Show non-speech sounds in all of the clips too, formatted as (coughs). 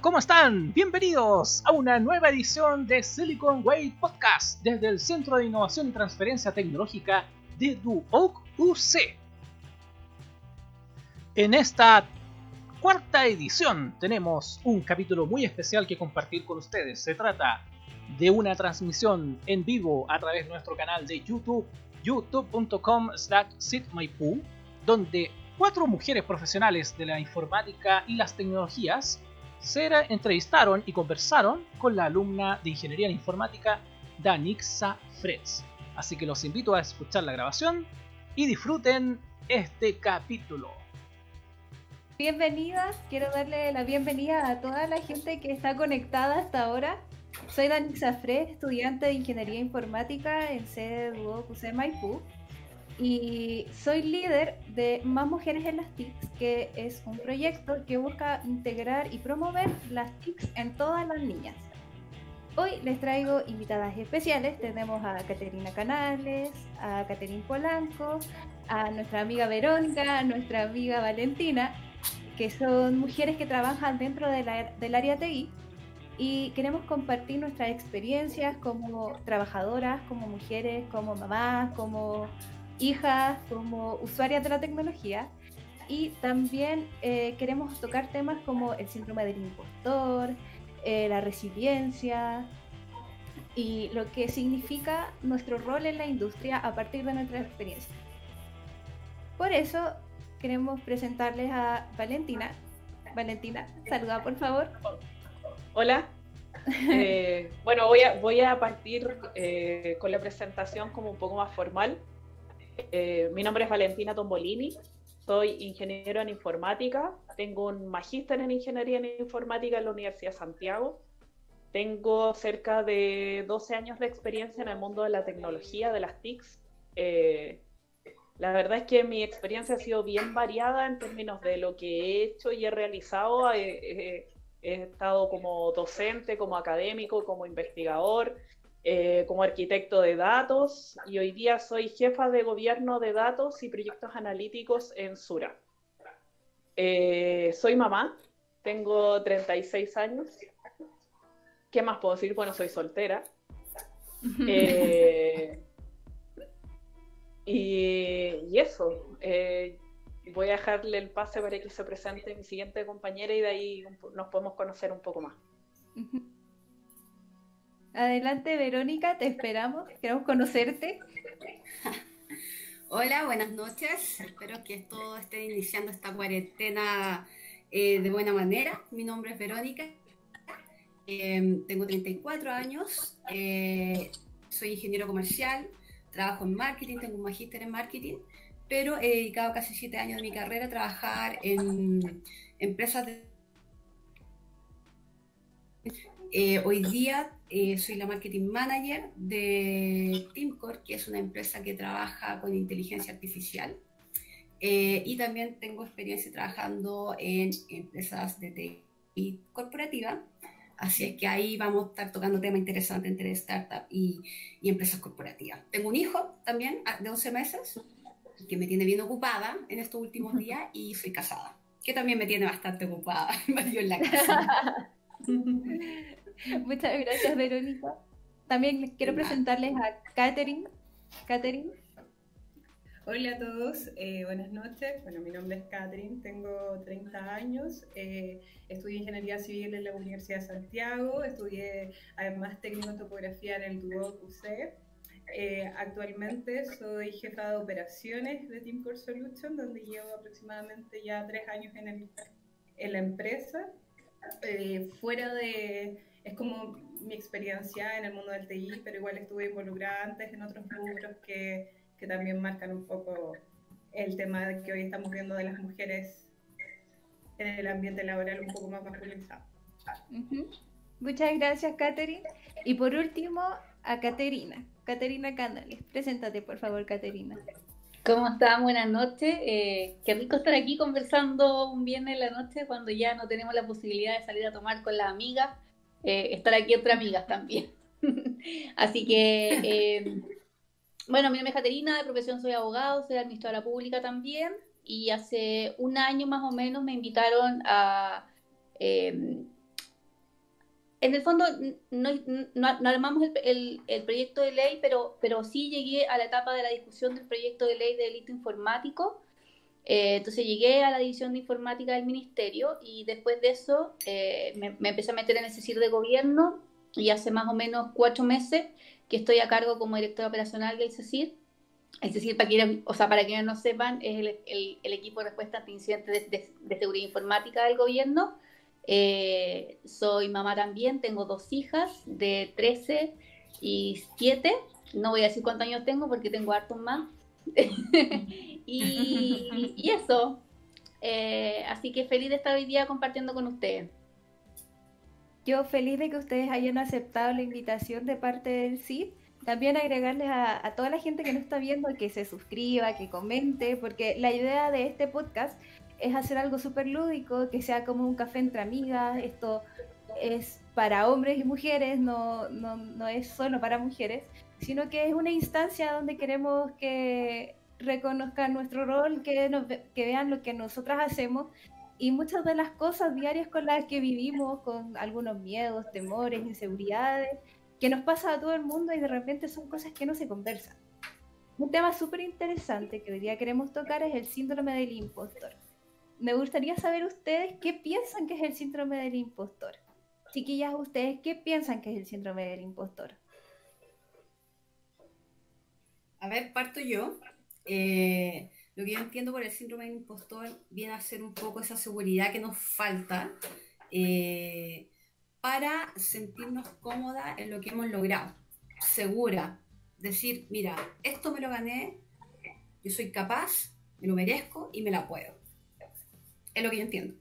¿cómo están? Bienvenidos a una nueva edición de Silicon Way Podcast desde el Centro de Innovación y Transferencia Tecnológica de Duoc UC. En esta cuarta edición tenemos un capítulo muy especial que compartir con ustedes. Se trata de una transmisión en vivo a través de nuestro canal de YouTube, youtube.com slash donde cuatro mujeres profesionales de la informática y las tecnologías se entrevistaron y conversaron con la alumna de Ingeniería en Informática Danixa Fretz. Así que los invito a escuchar la grabación y disfruten este capítulo. Bienvenidas, quiero darle la bienvenida a toda la gente que está conectada hasta ahora. Soy Danixa Fretz, estudiante de Ingeniería Informática en sede Maipú y soy líder de Más Mujeres en las TICs, que es un proyecto que busca integrar y promover las TICs en todas las niñas. Hoy les traigo invitadas especiales. Tenemos a Caterina Canales, a Caterina Polanco, a nuestra amiga Verónica, a nuestra amiga Valentina, que son mujeres que trabajan dentro del área TI y queremos compartir nuestras experiencias como trabajadoras, como mujeres, como mamás, como hijas, como usuarias de la tecnología. Y también eh, queremos tocar temas como el síndrome del impostor, eh, la resiliencia y lo que significa nuestro rol en la industria a partir de nuestra experiencia. Por eso queremos presentarles a Valentina. Valentina, saluda por favor. Hola. (laughs) Eh, bueno, voy a, voy a partir con la presentación como un poco más formal. Eh, mi nombre es Valentina Tombolini, soy ingeniero en informática, tengo un magíster en ingeniería en informática en la Universidad de Santiago, tengo cerca de 12 años de experiencia en el mundo de la tecnología, de las TICs. Eh, la verdad es que mi experiencia ha sido bien variada en términos de lo que he hecho y he realizado. he estado como docente, como académico, como investigador, eh, como arquitecto de datos y hoy día soy jefa de gobierno de datos y proyectos analíticos en Sura. Eh, soy mamá, tengo 36 años. ¿Qué más puedo decir? Bueno, soy soltera. Eh, y, eso, voy a dejarle el pase para que se presente mi siguiente compañera y de ahí nos podemos conocer un poco más. Adelante, Verónica, te esperamos. Queremos conocerte. (laughs) Hola, buenas noches. Espero que todo esté iniciando esta cuarentena eh, de buena manera. Mi nombre es Verónica. Em, tengo 34 años. Eh, soy ingeniero comercial. Trabajo en marketing. Tengo un magíster en marketing. Pero he dedicado casi 7 años de mi carrera a trabajar en empresas de eh, hoy día eh, soy la marketing manager de Teamcore, que es una empresa que trabaja con inteligencia artificial. Eh, y también tengo experiencia trabajando en empresas de TI corporativa. Así es que ahí vamos a estar tocando temas interesantes entre startup y, y empresas corporativas. Tengo un hijo también ah, de 11 meses que me tiene bien ocupada en estos últimos días y soy casada, que también me tiene bastante ocupada, (laughs) en la casa. (laughs) (laughs) Muchas gracias, Verónica. También quiero presentarles a Catherine. Catherine. Hola a todos, eh, buenas noches. Bueno, mi nombre es Catherine, tengo 30 años, eh, estudié Ingeniería Civil en la Universidad de Santiago, estudié además técnico en topografía en el Duoc UC. Eh, actualmente soy jefa de operaciones de Team Core Solution, donde llevo aproximadamente ya tres años en, en la empresa. fuera de, es como mi experiencia en el mundo del TI, pero igual estuve involucrada antes en otros rubros que, que también marcan un poco el tema que hoy estamos viendo de las mujeres en el ambiente laboral un poco más masculinizado. Muchas gracias, Catherine. Y por último, a Caterina. Caterina Canales. Preséntate, por favor, Caterina. ¿Cómo están? Buenas noches. Eh, qué rico estar aquí conversando un viernes en la noche cuando ya no tenemos la posibilidad de salir a tomar con las amigas eh, estar aquí entre amigas también. (laughs) Así que, eh, bueno, mi nombre es Caterina, de profesión soy abogado, soy administradora pública también, y hace un año más o menos me invitaron a, eh, en el fondo no, no, armamos el, el, proyecto de ley, pero, pero sí llegué a la etapa de la discusión del proyecto de ley de delito informático. Eh, entonces llegué a la división de informática del ministerio y después de eso eh, me, me, empecé a meter en el CECIR de gobierno y hace más o menos cuatro meses que estoy a cargo como directora operacional del CECIR. El CECIR, para quienes, o sea, para quienes no sepan, es el, el, el equipo de respuesta ante incidentes de, de seguridad informática del gobierno eh, soy mamá también, tengo dos hijas de 13 y 7. No voy a decir cuántos años tengo porque tengo hartos más. (laughs) y, eso. Eh, así que feliz de estar hoy día compartiendo con ustedes. Yo feliz de que ustedes hayan aceptado la invitación de parte del CID. También agregarles a, toda la gente que nos está viendo que se suscriba, que comente, porque la idea de este podcast es hacer algo súper lúdico, que sea como un café entre amigas. Esto es para hombres y mujeres, no, no, no es solo para mujeres, sino que es una instancia donde queremos que reconozcan nuestro rol, que, vean lo que nosotras hacemos y muchas de las cosas diarias con las que vivimos, con algunos miedos, temores, inseguridades, que nos pasa a todo el mundo y de repente son cosas que no se conversan. Un tema súper interesante que hoy día queremos tocar es el síndrome del impostor me gustaría saber ustedes qué piensan que es el síndrome del impostor. Chiquillas, ustedes qué piensan que es el síndrome del impostor. A ver, parto yo. Eh, lo que yo entiendo por el síndrome del impostor viene a ser un poco esa seguridad que nos falta eh, para sentirnos cómoda en lo que hemos logrado. Segura. Decir, mira, esto me lo gané, yo soy capaz, me lo merezco y me la puedo. Es lo que yo entiendo.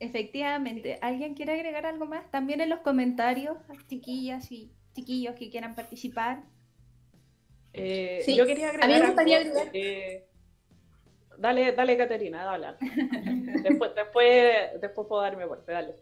Efectivamente. ¿Alguien quiere agregar algo más? También en los comentarios, chiquillas y chiquillos que quieran participar. Eh, sí. Yo quería agregar. Eh, dale, dale, Caterina, dale. (laughs) después, después, después puedo darme vuelta, dale.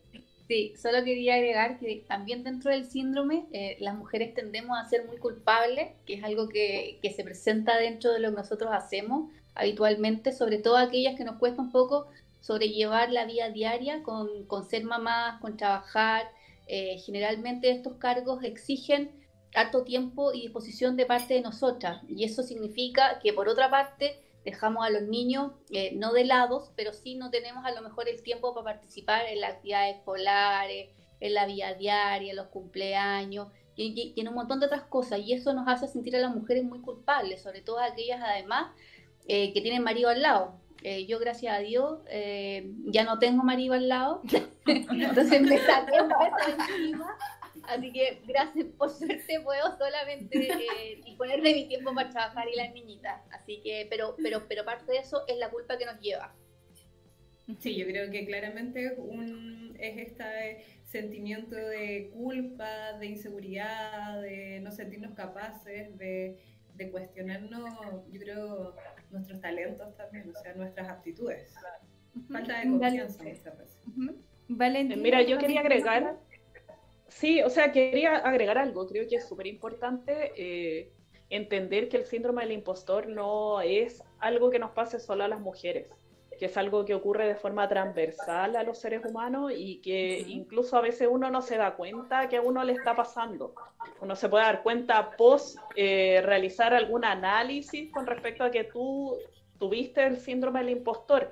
Sí, solo quería agregar que también dentro del síndrome eh, las mujeres tendemos a ser muy culpables, que es algo que, que, se presenta dentro de lo que nosotros hacemos habitualmente, sobre todo aquellas que nos cuesta un poco sobrellevar la vida diaria con, con ser mamás, con trabajar. Eh, generalmente estos cargos exigen harto tiempo y disposición de parte de nosotras y eso significa que por otra parte dejamos a los niños eh, no de lados, pero sí no tenemos a lo mejor el tiempo para participar en las actividades escolares, en la vida diaria, en los cumpleaños y, y en un montón de otras cosas y eso nos hace sentir a las mujeres muy culpables, sobre todo aquellas además eh, que tienen marido al lado. Eh, yo, gracias a Dios, eh, ya no tengo marido al lado, (laughs) (laughs) entonces me saqué encima. Así que, gracias, por suerte puedo solamente disponer de mi tiempo para trabajar y las niñitas. Así que, pero, pero, pero parte de eso es la culpa que nos lleva. Sí, yo creo que claramente un, es este sentimiento de culpa, de inseguridad, de no sentirnos capaces, de, de cuestionarnos, yo creo, nuestros talentos también, o sea, nuestras aptitudes. Falta de confianza muchas veces. Eh, mira, yo quería agregar, sí, o sea, quería agregar algo, creo que es súper importante eh, entender que el síndrome del impostor no es algo que nos pase solo a las mujeres que es algo que ocurre de forma transversal a los seres humanos y que incluso a veces uno no se da cuenta que a uno le está pasando. Uno se puede dar cuenta post eh, realizar algún análisis con respecto a que tú tuviste el síndrome del impostor.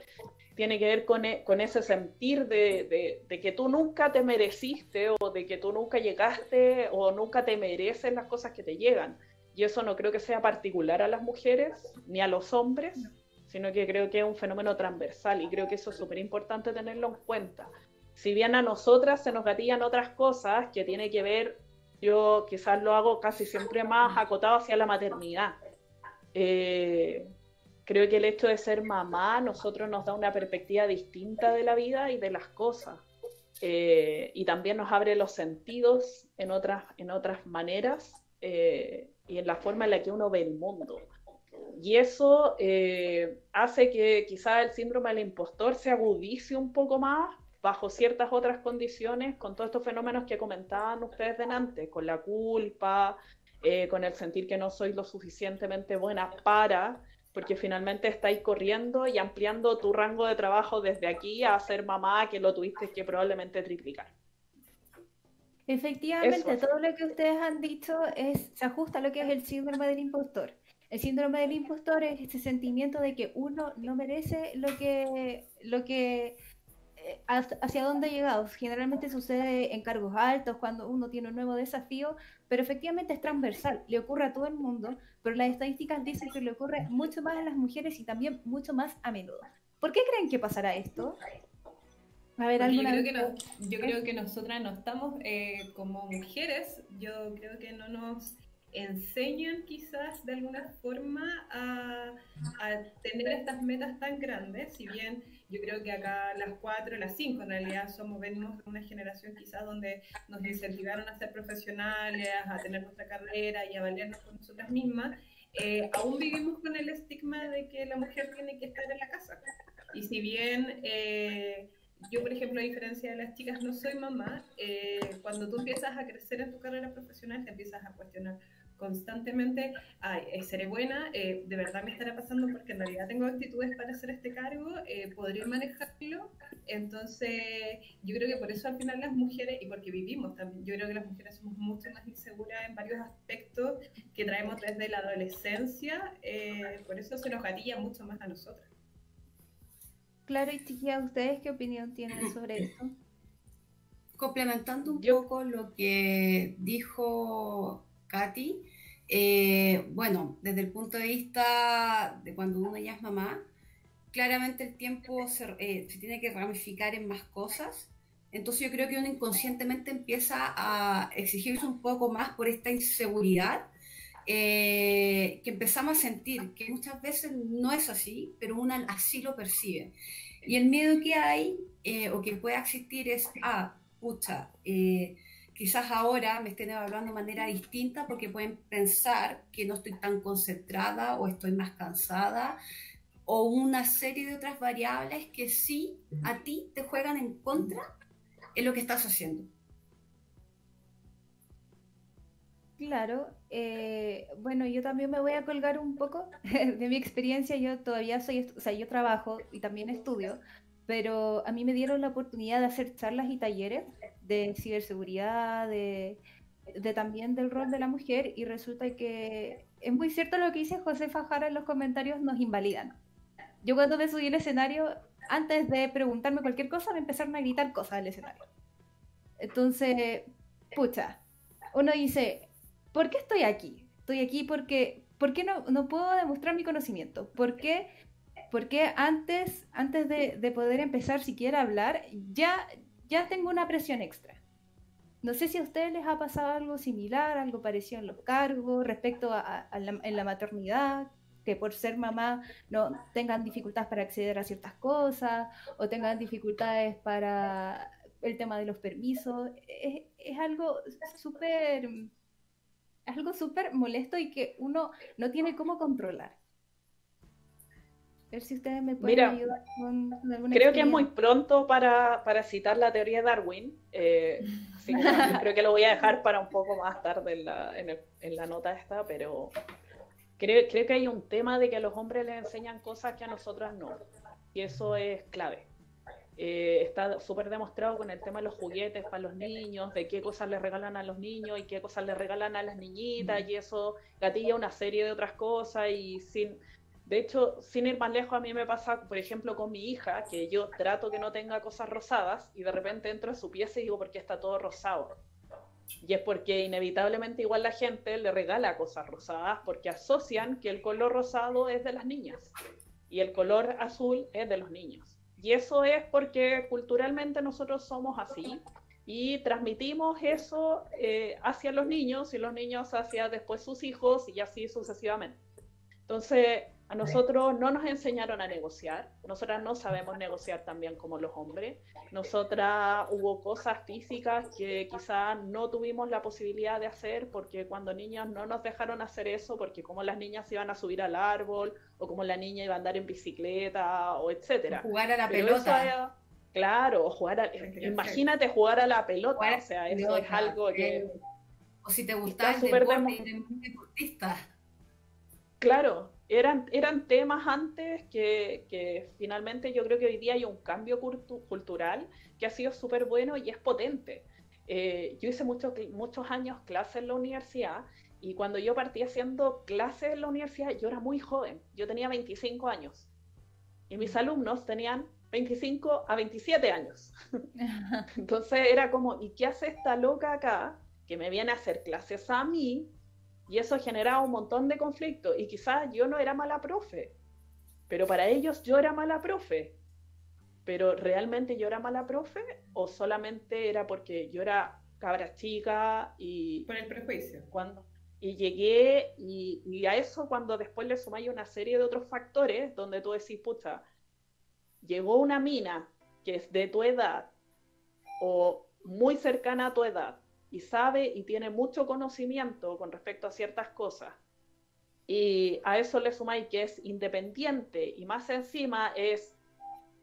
Tiene que ver con, e, con ese sentir de, de, que tú nunca te mereciste o de que tú nunca llegaste o nunca te mereces las cosas que te llegan. Y eso no creo que sea particular a las mujeres ni a los hombres sino que creo que es un fenómeno transversal y creo que eso es súper importante tenerlo en cuenta. Si bien a nosotras se nos gatillan otras cosas que tiene que ver, yo quizás lo hago casi siempre más acotado hacia la maternidad. Eh, creo que el hecho de ser mamá a nosotros nos da una perspectiva distinta de la vida y de las cosas. Eh, y también nos abre los sentidos en otras, en otras maneras eh, y en la forma en la que uno ve el mundo. Y eso eh, hace que quizá el síndrome del impostor se agudice un poco más bajo ciertas otras condiciones, con todos estos fenómenos que comentaban ustedes delante, con la culpa, eh, con el sentir que no soy lo suficientemente buena para, porque finalmente estáis corriendo y ampliando tu rango de trabajo desde aquí a ser mamá que lo tuviste que probablemente triplicar. Efectivamente, todo lo que ustedes han dicho es, se ajusta a lo que es el síndrome del impostor. El síndrome del impostor es ese sentimiento de que uno no merece lo que, lo que hacia dónde ha llegado. Generalmente sucede en cargos altos, cuando uno tiene un nuevo desafío, pero efectivamente es transversal, le ocurre a todo el mundo, pero las estadísticas dicen que le ocurre mucho más a las mujeres y también mucho más a menudo. ¿Por qué creen que pasará esto? A ver, yo, creo que yo creo que nosotras no estamos eh, como mujeres, yo creo que no nos enseñan quizás de alguna forma a, tener estas metas tan grandes, si bien yo creo que acá las cuatro, las cinco en realidad somos, venimos de una generación quizás donde nos incentivaron a ser profesionales, a tener nuestra carrera y a valernos por nosotras mismas, eh, aún vivimos con el estigma de que la mujer tiene que estar en la casa. Y si bien eh, yo, por ejemplo, a diferencia de las chicas, no soy mamá, eh, cuando tú empiezas a crecer en tu carrera profesional, te empiezas a cuestionar constantemente, ay, eh, seré buena, eh, de verdad me estará pasando porque en realidad tengo actitudes para hacer este cargo, eh, podría manejarlo. Entonces, yo creo que por eso al final las mujeres, y porque vivimos también, yo creo que las mujeres somos mucho más inseguras en varios aspectos que traemos desde la adolescencia, por eso se nos gatilla mucho más a nosotras. Claro, y ¿ustedes qué opinión tienen sobre esto? Complementando un poco lo que dijo Katy. Eh, bueno, desde el punto de vista de cuando uno ya es mamá, claramente el tiempo se, eh, tiene que ramificar en más cosas. Entonces yo creo que uno inconscientemente empieza a exigirse un poco más por esta inseguridad eh, que empezamos a sentir, que muchas veces no es así, pero uno así lo percibe. Y el miedo que hay o que pueda existir es, ah, pucha, quizás ahora me estén evaluando de manera distinta porque pueden pensar que no estoy tan concentrada o estoy más cansada o una serie de otras variables que sí a ti te juegan en contra en lo que estás haciendo. Claro, eh, bueno, yo también me voy a colgar un poco (laughs) de mi experiencia. Yo todavía soy, o sea, yo trabajo y también estudio, pero a mí me dieron la oportunidad de hacer charlas y talleres de ciberseguridad, de, también del rol de la mujer, y resulta que es muy cierto lo que dice José Fajara en los comentarios, nos invalidan. Yo cuando me subí al escenario, antes de preguntarme cualquier cosa, me empezaron a gritar cosas al escenario. Entonces, pucha, uno dice, ¿por qué estoy aquí? Estoy aquí porque, ¿por qué no, no puedo demostrar mi conocimiento? ¿Por qué porque antes, antes de, poder empezar siquiera a hablar, ya, ya tengo una presión extra. No sé si a ustedes les ha pasado algo similar, algo parecido en los cargos, respecto a, la, en la maternidad, que por ser mamá no tengan dificultades para acceder a ciertas cosas o tengan dificultades para el tema de los permisos. Es, es algo súper algo súper molesto y que uno no tiene cómo controlar ver si ustedes me pueden ayudar con, alguna Creo que es muy pronto para, citar la teoría de Darwin. Eh, (laughs) creo que lo voy a dejar para un poco más tarde en la, en, la nota esta, pero creo, creo que hay un tema de que a los hombres les enseñan cosas que a nosotras no. Y eso es clave. Eh, está súper demostrado con el tema de los juguetes para los niños, de qué cosas les regalan a los niños y qué cosas les regalan a las niñitas, y eso gatilla una serie de otras cosas y sin de hecho, sin ir más lejos, a mí me pasa, por ejemplo, con mi hija, que yo trato que no tenga cosas rosadas y de repente entro a su pieza y digo, ¿por qué está todo rosado? Y es porque inevitablemente igual la gente le regala cosas rosadas porque asocian que el color rosado es de las niñas y el color azul es de los niños. Y eso es porque culturalmente nosotros somos así y transmitimos eso eh, hacia los niños y los niños hacia después sus hijos y así sucesivamente. Entonces, a nosotros no nos enseñaron a negociar, nosotras no sabemos negociar tan bien como los hombres, nosotras hubo cosas físicas que quizás no tuvimos la posibilidad de hacer porque cuando niñas no nos dejaron hacer eso, porque como las niñas iban a subir al árbol o como la niña iba a andar en bicicleta o etcétera. Jugar a la pelota. claro, jugar a, imagínate jugar a la pelota, o sea, eso es algo que... O si te gusta el deporte, deportista. Claro, eran, eran temas antes que, finalmente yo creo que hoy día hay un cambio cultural que ha sido súper bueno y es potente. eh, yo hice mucho, muchos años clases en la universidad y cuando yo partí haciendo clases en la universidad, yo era muy joven, yo tenía 25 años y mis alumnos tenían 25 a 27 años. (laughs) Entonces era como, ¿y qué hace esta loca acá que me viene a hacer clases a mí? Y eso generaba un montón de conflictos. Y quizás yo no era mala profe, pero para ellos yo era mala profe. Pero realmente yo era mala profe o solamente era porque yo era cabra chica y... Por el prejuicio. Cuando, y llegué y, y, a eso cuando después le sumáis una serie de otros factores donde tú decís, pucha, llegó una mina que es de tu edad o muy cercana a tu edad y sabe y tiene mucho conocimiento con respecto a ciertas cosas, y a eso le sumáis que es independiente y más encima es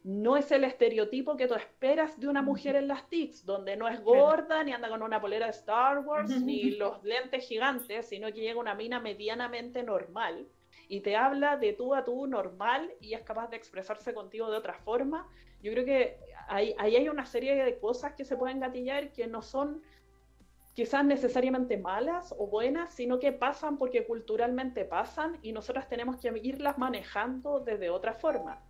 no es el estereotipo que tú esperas de una mujer en las TICs, donde no es gorda, ni anda con una polera de Star Wars, ni los lentes gigantes, sino que llega una mina medianamente normal y te habla de tú a tú normal y es capaz de expresarse contigo de otra forma. Yo creo que ahí, ahí hay una serie de cosas que se pueden gatillar que no son quizás necesariamente malas o buenas, sino que pasan porque culturalmente pasan y nosotras tenemos que irlas manejando desde otra forma.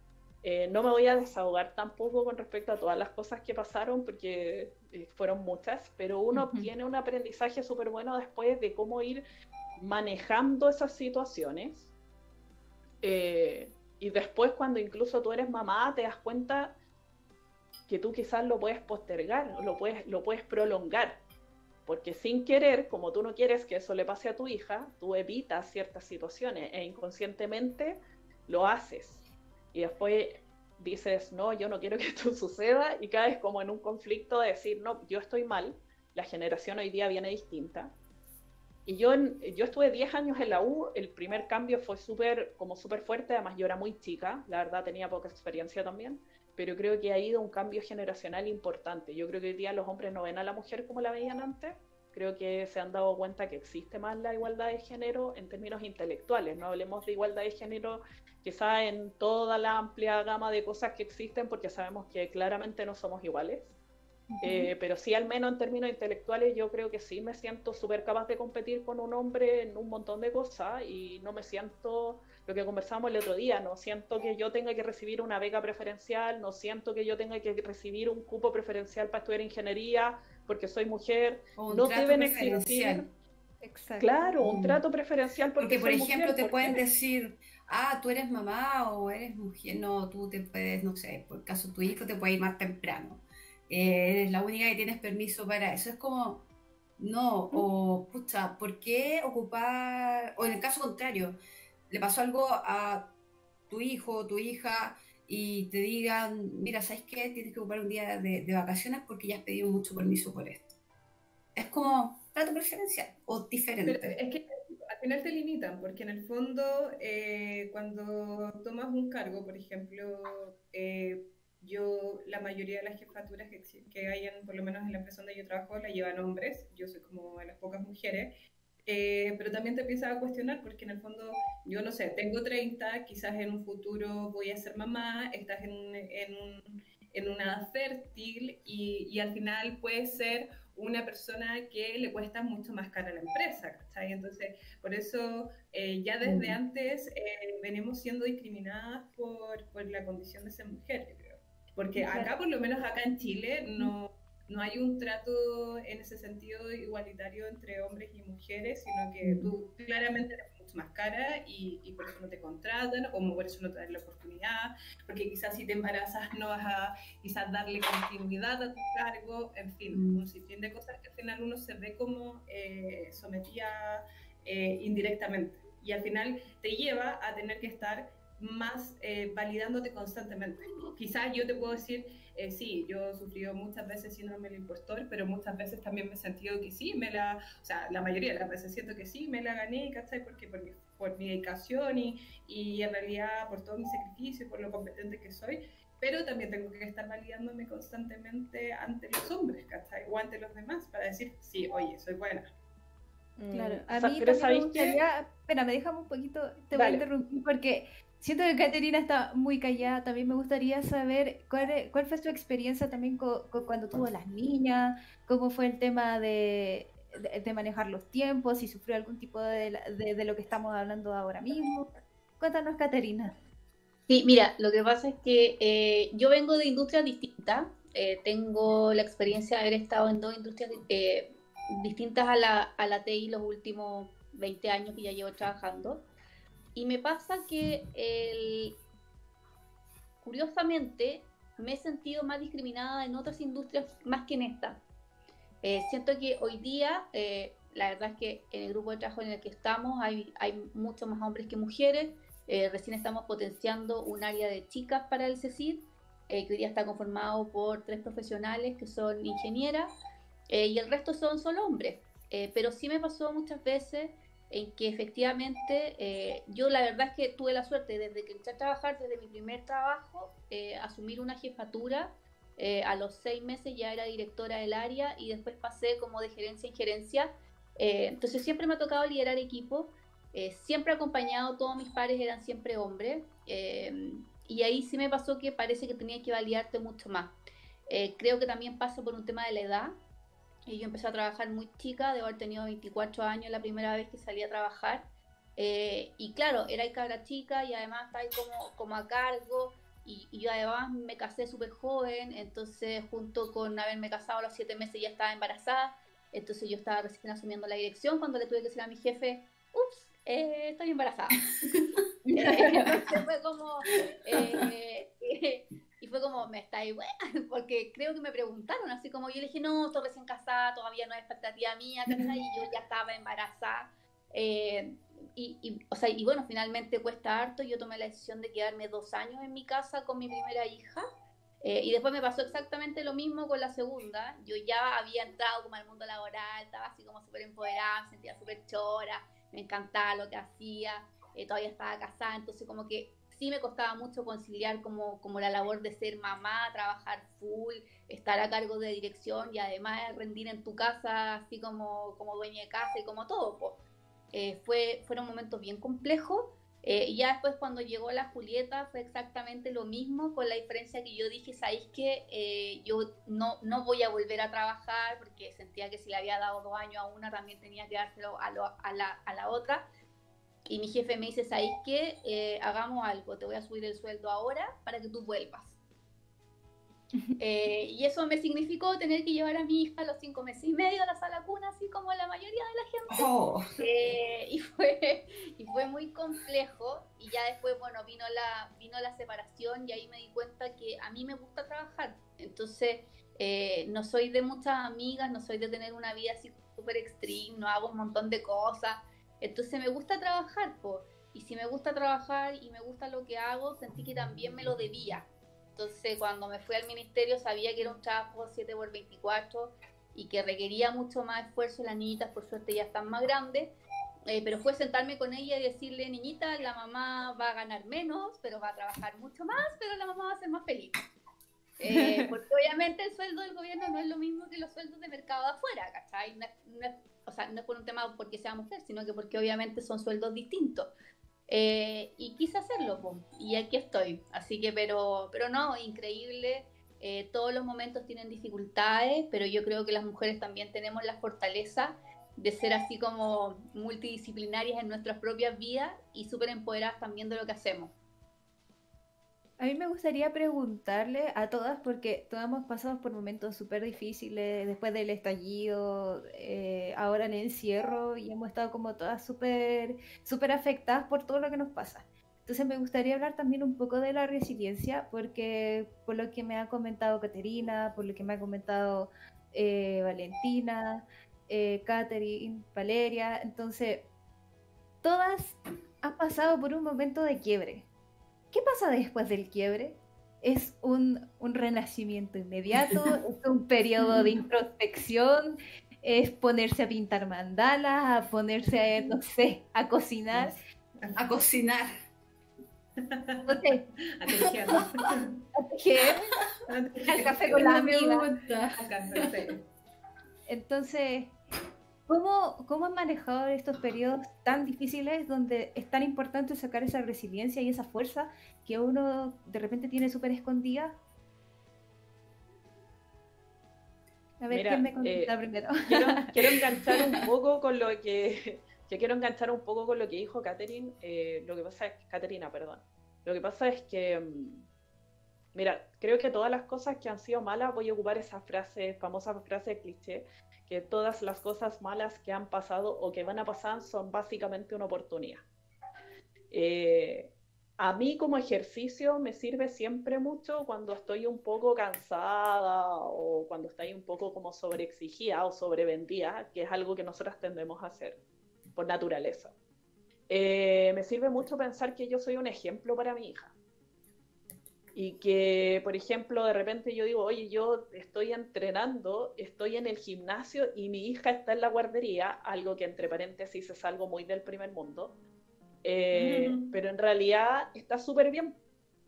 Eh, no me voy a desahogar tampoco con respecto a todas las cosas que pasaron porque eh, fueron muchas, pero uno tiene un aprendizaje súper bueno después de cómo ir manejando esas situaciones. Eh, y después cuando incluso tú eres mamá te das cuenta que tú quizás lo puedes postergar, lo puedes, lo puedes prolongar porque sin querer, como tú no quieres que eso le pase a tu hija, tú evitas ciertas situaciones e inconscientemente lo haces. Y después dices, no, yo no quiero que esto (laughs) suceda y caes como en un conflicto de decir, no, yo estoy mal, la generación hoy día viene distinta. Y yo, yo estuve 10 años en la U, el primer cambio fue súper, como súper fuerte, además yo era muy chica, la verdad tenía poca experiencia también pero creo que ha ido un cambio generacional importante. Yo creo que hoy día los hombres no ven a la mujer como la veían antes. Creo que se han dado cuenta que existe más la igualdad de género en términos intelectuales. No hablemos de igualdad de género quizá en toda la amplia gama de cosas que existen, porque sabemos que claramente no somos iguales. Eh, pero sí, al menos en términos intelectuales, yo creo que sí me siento súper capaz de competir con un hombre en un montón de cosas y no me siento lo que conversamos el otro día, no siento que yo tenga que recibir una beca preferencial, no siento que yo tenga que recibir un cupo preferencial para estudiar ingeniería porque soy mujer, no deben existir. Claro, un trato preferencial porque, por ejemplo te pueden decir, ah, tú eres mamá o eres mujer, no, tú te puedes, no sé, por caso tu hijo te puede ir más temprano, eh, eres la única que tienes permiso para eso, es como, no, o pucha, ¿por qué ocupar, o en el caso contrario, le pasó algo a tu hijo o tu hija y te digan, mira, ¿sabes qué? Tienes que ocupar un día de, vacaciones porque ya has pedido mucho permiso por esto. Es como trato preferencial o diferente. es que al final te limitan, porque en el fondo, eh, cuando tomas un cargo, por ejemplo, eh, yo, la mayoría de las jefaturas que, que hay, en, por lo menos en la empresa donde yo trabajo, la llevan hombres, yo soy como de las pocas mujeres, eh, pero también te empiezas a cuestionar porque en el fondo, yo no sé, tengo 30, quizás en un futuro voy a ser mamá, estás en, en, un, en una edad fértil y, y, al final puede ser una persona que le cuesta mucho más cara a la empresa, ¿cachai? Entonces, por eso eh, ya desde antes eh, venimos siendo discriminadas por, por la condición de ser mujer, yo creo. Porque acá, por lo menos acá en Chile, no no hay un trato en ese sentido igualitario entre hombres y mujeres, sino que tú claramente eres mucho más cara y, por eso no te contratan o por eso no te dan la oportunidad, porque quizás si te embarazas no vas a quizás darle continuidad a tu cargo, en fin, mm. un sinfín de cosas que al final uno se ve como eh, sometida eh, indirectamente y al final te lleva a tener que estar más eh, validándote constantemente. Quizás yo te puedo decir, eh, sí, yo he sufrido muchas veces síndrome del impostor, pero muchas veces también me he sentido que sí, me la, o sea, la mayoría de las veces siento que sí, me la gané, ¿cachai? Porque por mi, por mi dedicación y, y en realidad por todo mi sacrificio, por lo competente que soy, pero también tengo que estar validándome constantemente ante los hombres, ¿cachai? O ante los demás para decir, sí, oye, soy buena. Claro, mm, a mí también me gustaría, espera, me dejamos un poquito, te voy a interrumpir porque siento que Caterina está muy callada. También me gustaría saber cuál, cuál fue su experiencia también cuando tuvo las niñas, cómo fue el tema de, manejar los tiempos, si sufrió algún tipo de, de, lo que estamos hablando ahora mismo. Cuéntanos, Caterina. Sí, mira, lo que pasa es que eh, yo vengo de industrias distintas. Eh, tengo la experiencia de haber estado en dos industrias eh, distintas a la, a la TI los últimos 20 años que ya llevo trabajando. Y me pasa que el... curiosamente me he sentido más discriminada en otras industrias más que en esta. Eh, siento que hoy día, eh, la verdad es que en el grupo de trabajo en el que estamos hay, hay muchos más hombres que mujeres. Eh, recién estamos potenciando un área de chicas para el CECID, que hoy día está conformado por tres profesionales que son ingenieras y el resto son solo hombres. pero sí me pasó muchas veces en que efectivamente yo la verdad es que tuve la suerte desde que entré a trabajar, desde mi primer trabajo, asumir una jefatura eh, a los seis meses ya era directora del área y después pasé como de gerencia en gerencia. Eh, entonces siempre me ha tocado liderar equipos, eh, siempre acompañado, todos mis pares eran siempre hombres. y ahí sí me pasó que parece que tenía que validarte mucho más. creo que también pasa por un tema de la edad. Y yo empecé a trabajar muy chica, debo haber tenido 24 años la primera vez que salí a trabajar. y claro, era cabra chica y además estaba como, como a cargo. Y, yo además me casé súper joven, entonces junto con haberme casado a los siete meses ya estaba embarazada, entonces yo estaba recién asumiendo la dirección cuando le tuve que decir a mi jefe, ups, eh, estoy embarazada. Eh, (laughs) (laughs) entonces fue como, eh, y fue como, me está igual, (laughs) porque creo que me preguntaron, así como yo le dije, no, estoy recién casada, todavía no es expectativa mía, (laughs) y yo ya estaba embarazada. Eh, y, o sea, y bueno, finalmente cuesta harto. Yo tomé la decisión de quedarme dos años en mi casa con mi primera hija. Eh, y después me pasó exactamente lo mismo con la segunda. Yo ya había entrado como al mundo laboral, estaba así como súper empoderada, me sentía súper chora, me encantaba lo que hacía, eh, todavía estaba casada, entonces como que sí me costaba mucho conciliar como, como la labor de ser mamá, trabajar full, estar a cargo de dirección y además rendir en tu casa así como, como dueña de casa y como todo. Pues. Eh, fue, fueron momentos bien complejos. Eh, y ya después cuando llegó la Julieta fue exactamente lo mismo, con la diferencia que yo dije, ¿sabéis que eh, yo no, no voy a volver a trabajar? Porque sentía que si le había dado dos años a una, también tenía que dárselo a, a, la, a la, otra. Y mi jefe me dice, ¿sabéis que hagamos algo? Te voy a subir el sueldo ahora para que tú vuelvas. (laughs) Eh, y eso me significó tener que llevar a mi hija a los cinco meses y medio a la sala cuna, así como la mayoría de la gente. Oh. Eh, y, fue, (laughs) y fue muy complejo. Y ya después, bueno, vino la, vino la separación y ahí me di cuenta que a mí me gusta trabajar. Entonces, eh, no soy de muchas amigas, no soy de tener una vida así súper extreme, no hago un montón de cosas. Entonces, me gusta trabajar, po. Y si me gusta trabajar y me gusta lo que hago, sentí que también me lo debía. Entonces, cuando me fui al ministerio, sabía que era un trabajo 7 por 24 y que requería mucho más esfuerzo. Las niñitas, por suerte, ya están más grandes. Eh, pero fue sentarme con ella y decirle, niñita, la mamá va a ganar menos, pero va a trabajar mucho más, pero la mamá va a ser más feliz. Eh, (laughs) porque obviamente el sueldo del gobierno no es lo mismo que los sueldos de mercado de afuera, ¿cachai? O sea, no es por un tema porque sea mujer, sino que porque obviamente son sueldos distintos. Eh, y quise hacerlo, y aquí estoy. Así que, pero, pero no, increíble. Eh, todos los momentos tienen dificultades, pero yo creo que las mujeres también tenemos la fortaleza de ser así como multidisciplinarias en nuestras propias vidas y súper empoderadas también de lo que hacemos. A mí me gustaría preguntarle a todas, porque todas hemos pasado por momentos súper difíciles después del estallido, eh, ahora en encierro, y hemos estado como todas súper súper afectadas por todo lo que nos pasa. Entonces me gustaría hablar también un poco de la resiliencia, porque por lo que me ha comentado Caterina, por lo que me ha comentado eh, Valentina, eh, Valeria, entonces todas han pasado por un momento de quiebre ¿Qué pasa después del quiebre? ¿Es un, renacimiento inmediato? (laughs) ¿Es un periodo de introspección? ¿Es ponerse a pintar mandalas? ¿A ponerse a, no sé, a cocinar? A cocinar. (laughs) A tejer. A tejer. Al café con la amiga. Entonces, ¿Cómo, ¿Cómo han manejado estos periodos tan difíciles donde es tan importante sacar esa resiliencia y esa fuerza que uno de repente tiene súper escondida? A ver, ¿quién me eh, contesta primero? (laughs) Quiero, (laughs) enganchar un poco con lo que, quiero enganchar un poco con lo que dijo Catherine. Eh, lo que pasa es, Caterina, perdón. Lo que pasa es que, mm, mira, creo que todas las cosas que han sido malas, voy a ocupar esa frase, famosa frase cliché, que todas las cosas malas que han pasado o que van a pasar son básicamente una oportunidad. Eh, a mí como ejercicio me sirve siempre mucho cuando estoy un poco cansada o cuando estoy un poco como sobreexigida o sobrevendida, que es algo que nosotras tendemos a hacer por naturaleza. Eh, me sirve mucho pensar que yo soy un ejemplo para mi hija. Y que, por ejemplo, de repente yo digo, oye, yo estoy entrenando, estoy en el gimnasio y mi hija está en la guardería, algo que entre paréntesis es algo muy del primer mundo. Eh, pero en realidad está súper bien,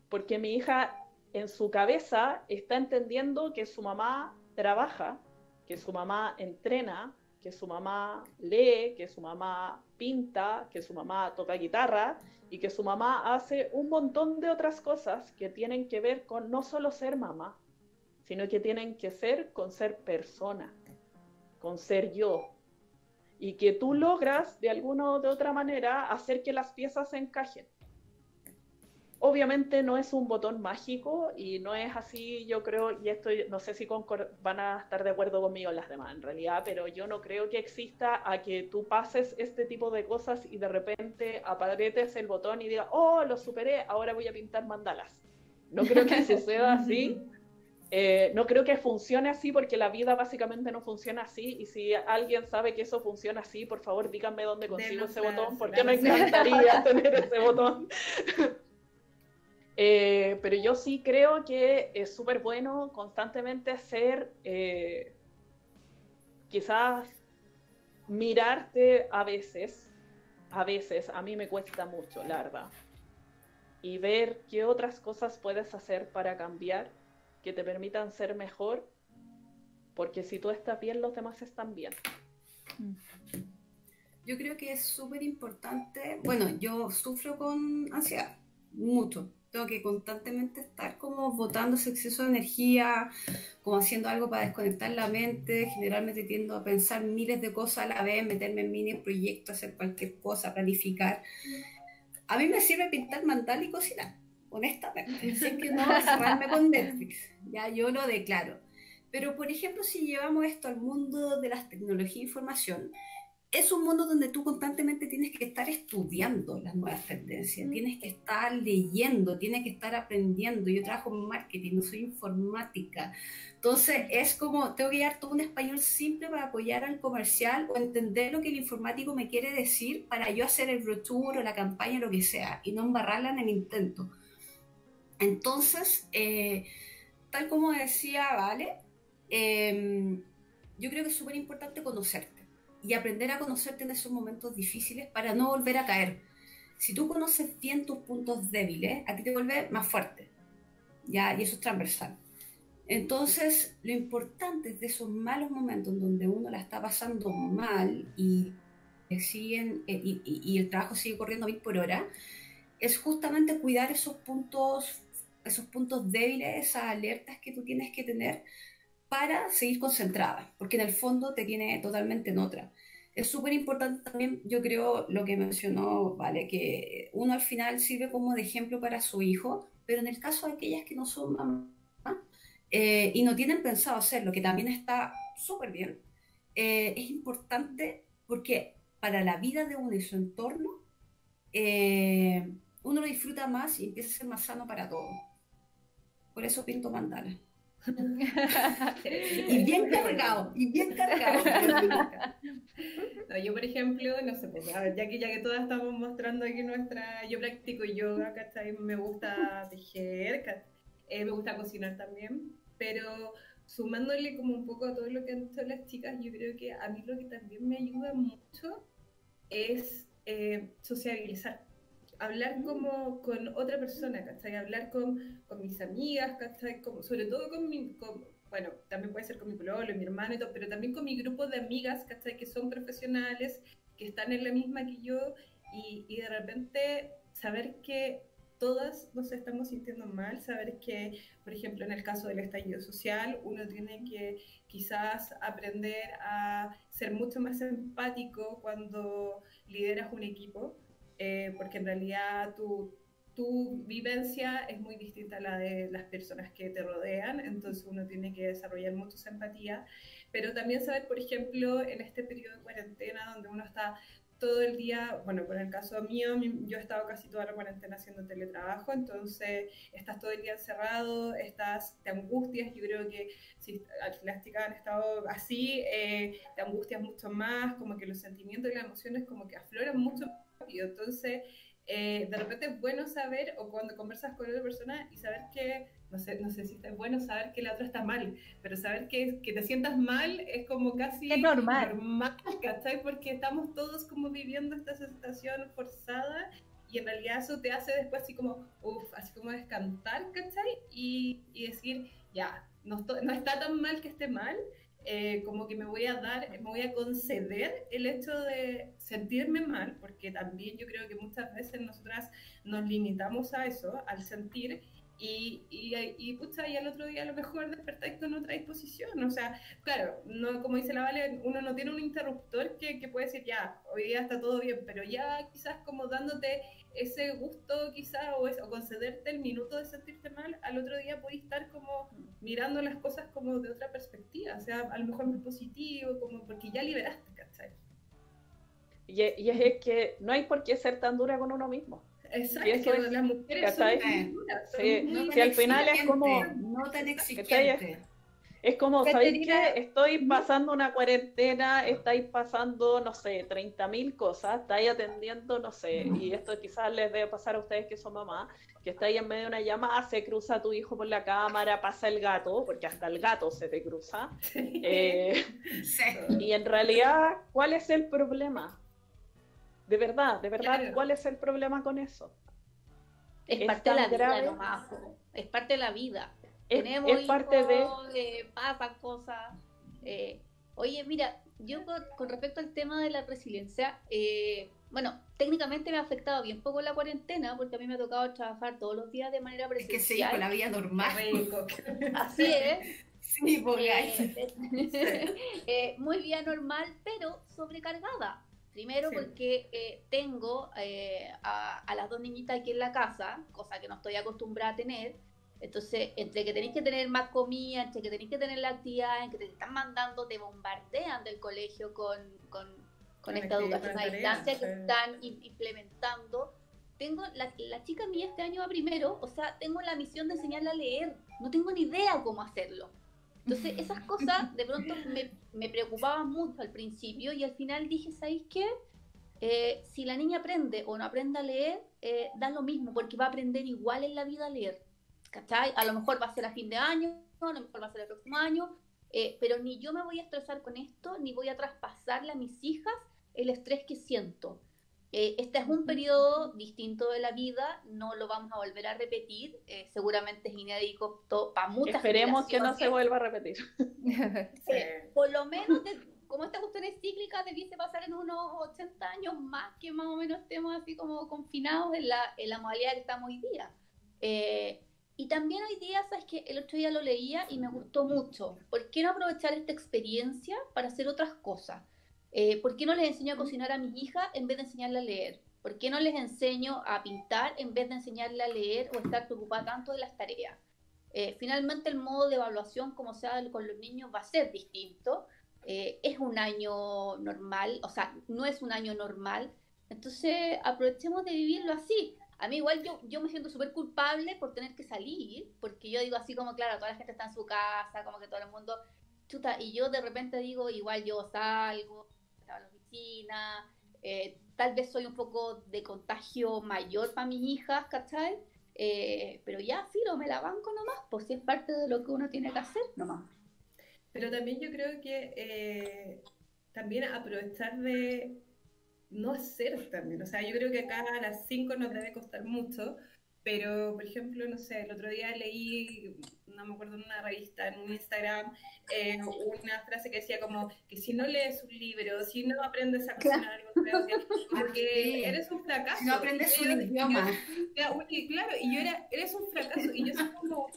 porque mi hija en su cabeza está entendiendo que su mamá trabaja, que su mamá entrena, que su mamá lee, que su mamá pinta, que su mamá toca guitarra y que su mamá hace un montón de otras cosas que tienen que ver con no solo ser mamá, sino que tienen que ser con ser persona, con ser yo. Y que tú logras de alguna u otra manera hacer que las piezas se encajen obviamente no es un botón mágico y no es así, yo creo, y esto no sé si van a estar de acuerdo conmigo las demás en realidad, pero yo no creo que exista a que tú pases este tipo de cosas y de repente apaguetes el botón y digas, oh, lo superé, ahora voy a pintar mandalas. No creo que (laughs) suceda así. Eh, no creo que funcione así porque la vida básicamente no funciona así y si alguien sabe que eso funciona así, por favor díganme dónde consigo ese botón porque me encantaría (laughs) tener ese botón. Eh, pero yo sí creo que es súper bueno constantemente ser, eh, quizás mirarte a veces, a veces, a mí me cuesta mucho, la verdad, y ver qué otras cosas puedes hacer para cambiar que te permitan ser mejor, porque si tú estás bien, los demás están bien. Yo creo que es súper importante, bueno, yo sufro con ansiedad, mucho tengo que constantemente estar como botando ese exceso de energía, como haciendo algo para desconectar la mente, generalmente tiendo a pensar miles de cosas a la vez, meterme en mini proyectos, hacer cualquier cosa, planificar. A mí me sirve pintar mandal y cocinar, honestamente, (laughs) así que no cerrarme con Netflix, ya yo lo declaro. Pero, por ejemplo, si llevamos esto al mundo de las tecnologías e información, es un mundo donde tú constantemente tienes que estar estudiando las nuevas tendencias, tienes que estar leyendo, tienes que estar aprendiendo. Yo trabajo en marketing, no soy informática. Entonces es como, tengo que llevar todo un español simple para apoyar al comercial o entender lo que el informático me quiere decir para yo hacer el brochure o la campaña, lo que sea, y no embarrarla en el intento. Entonces, eh, tal como decía, ¿vale? Em, yo creo que es súper importante conocerte y aprender a conocerte en esos momentos difíciles para no volver a caer. Si tú conoces bien tus puntos débiles, a ti te vuelve más fuerte, ¿ya? Y eso es transversal. Entonces, lo importante de esos malos momentos en donde uno la está pasando mal y, siguen, eh, y, y, el trabajo sigue corriendo mil por hora, es justamente cuidar esos puntos, esos puntos débiles, esas alertas que tú tienes que tener para seguir concentrada, porque en el fondo te tiene totalmente en otra. Es súper importante también, yo creo, lo que mencionó, ¿vale? Que uno al final sirve como de ejemplo para su hijo, pero en el caso de aquellas que no son mamás eh, y no tienen pensado hacerlo, que también está súper bien, eh, es importante porque para la vida de uno y su entorno, eh, uno lo disfruta más y empieza a ser más sano para todo. Por eso pinto mandala. (laughs) y bien cargado, y bien cargado. (laughs) yo, por ejemplo, no sé, pues, ya que ya que todas estamos mostrando aquí nuestra, yo practico yoga, ¿cachai? Me gusta tejer, eh, me gusta cocinar también, pero sumándole como un poco a todo lo que han dicho las chicas, yo creo que a mí lo que también me ayuda mucho es eh, sociabilizar hablar como con otra persona, ¿cachai? Hablar con, con mis amigas, ¿cachai? Como, sobre todo con, mi, bueno, también puede ser con mi pololo, mi hermano y todo, pero también con mi grupo de amigas, ¿cachai? Que son profesionales, que están en la misma que yo, y, y de repente saber que todas nos estamos sintiendo mal, saber que, por ejemplo, en el caso del estallido social, uno tiene que quizás aprender a ser mucho más empático cuando lideras un equipo, eh, porque en realidad tu, tu vivencia es muy distinta a la de las personas que te rodean, entonces uno tiene que desarrollar mucha empatía, pero también saber, por ejemplo, en este periodo de cuarentena donde uno está todo el día, bueno, por el caso mío, yo he estado casi toda la cuarentena haciendo teletrabajo, entonces estás todo el día encerrado, estás, te angustias, yo creo que si las chicas han estado así, eh, te angustias mucho más, como que los sentimientos y las emociones como que afloran mucho más rápido, entonces eh, de repente es bueno saber, o cuando conversas con otra persona y saber que, no sé, no sé si es bueno saber que la otra está mal, pero saber que, que te sientas mal es como casi es normal. normal, ¿cachai? Porque estamos todos como viviendo esta sensación forzada y en realidad eso te hace después así como, uff, así como descantar, ¿cachai? Y, y decir, ya, no, no está tan mal que esté mal, eh, como que me voy a dar, me voy a conceder el hecho de sentirme mal, porque también yo creo que muchas veces nosotras nos limitamos a eso, al sentir, y, y, y, pucha, y al otro día a lo mejor despertáis con otra disposición. O sea, claro, no, como dice la Vale, uno no tiene un interruptor que, que puede decir, ya, hoy día está todo bien, pero ya quizás como dándote ese gusto quizás o, o, concederte el minuto de sentirte mal, al otro día podéis estar como mirando las cosas como de otra perspectiva, o sea, a lo mejor muy positivo, como porque ya liberaste, ¿cachai? Y es que no hay por qué ser tan dura con uno mismo. Exacto, es que las mujeres son, duras, son sí, no si al final es como... No tan exigente. Es como, ¿sabéis qué? Estoy pasando una cuarentena, estáis pasando, no sé, 30.000 cosas, estáis atendiendo, no sé, y esto quizás les debe pasar a ustedes que son mamás, que estáis en medio de una llamada, se cruza tu hijo por la cámara, pasa el gato, porque hasta el gato se te cruza. Eh, (laughs) sí. Y en realidad, ¿cuál es el problema? De verdad, de verdad, claro. ¿cuál es el problema con eso? Es, es parte de la grave? vida nomás, es parte de la vida. Es, Tenemos es parte hijos, de... Eh, pasan cosas. Eh, oye, mira, yo con, con, respecto al tema de la resiliencia, eh, bueno, técnicamente me ha afectado bien poco la cuarentena porque a mí me ha tocado trabajar todos los días de manera presencial. Es que sí, con la vida normal. (laughs) Así es. Sí, porque... (laughs) eh, muy vida normal, pero sobrecargada. Primero sí. porque eh, tengo eh, a, a, las dos niñitas aquí en la casa, cosa que no estoy acostumbrada a tener. Entonces, entre que tenéis que tener más comida, entre que tenéis que tener la actividad, en que te están mandando, te bombardean del colegio con, con, con esta educación a distancia que están implementando. Tengo, la, la chica mía este año va primero, o sea, tengo la misión de enseñarla a leer. No tengo ni idea cómo hacerlo. Entonces, esas cosas de pronto me, me, preocupaban mucho al principio y al final dije, ¿sabéis qué? Eh, si la niña aprende o no aprende a leer, eh, da lo mismo, porque va a aprender igual en la vida a leer. ¿Cachai? A lo mejor va a ser a fin de año, a lo mejor va a ser el próximo año, eh, pero ni yo me voy a estresar con esto, ni voy a traspasarle a mis hijas el estrés que siento. Este es un periodo distinto de la vida, no lo vamos a volver a repetir, seguramente es inédito para muchas Esperemos que no se vuelva a repetir. (laughs) Eh, por lo menos, de, como esta cuestión es cíclica, debiese pasar en unos 80 años más que más o menos estemos así como confinados en la, en la modalidad que estamos hoy día. Eh, y también hoy día, sabes que el otro día lo leía y me gustó mucho. ¿Por qué no aprovechar esta experiencia para hacer otras cosas? Eh, ¿Por qué no les enseño a cocinar a mis hijas en vez de enseñarle a leer? ¿Por qué no les enseño a pintar en vez de enseñarle a leer o estar preocupada tanto de las tareas? Eh, finalmente el modo de evaluación, como sea con los niños, va a ser distinto. Eh, es un año normal, o sea, no es un año normal. Entonces aprovechemos de vivirlo así. A mí igual yo, yo me siento súper culpable por tener que salir, porque yo digo así como, claro, toda la gente está en su casa, como que todo el mundo, chuta, y yo de repente digo, igual yo salgo, a la oficina, eh, tal vez soy un poco de contagio mayor para mis hijas, ¿cachai? Eh, pero ya, filo, me la banco nomás, pues si es parte de lo que uno tiene que hacer nomás. Pero también yo creo que eh, también aprovechar de no hacer también. O sea, yo creo que acá a las 5 nos debe costar mucho, pero por ejemplo, no sé, el otro día leí, no me acuerdo, en una revista, en un Instagram, eh, una frase que decía como que si no lees un libro, si no aprendes a cocinar, (laughs) porque eres un fracaso. No aprendes un idioma. Claro, y yo era, eres un fracaso. Y yo soy como,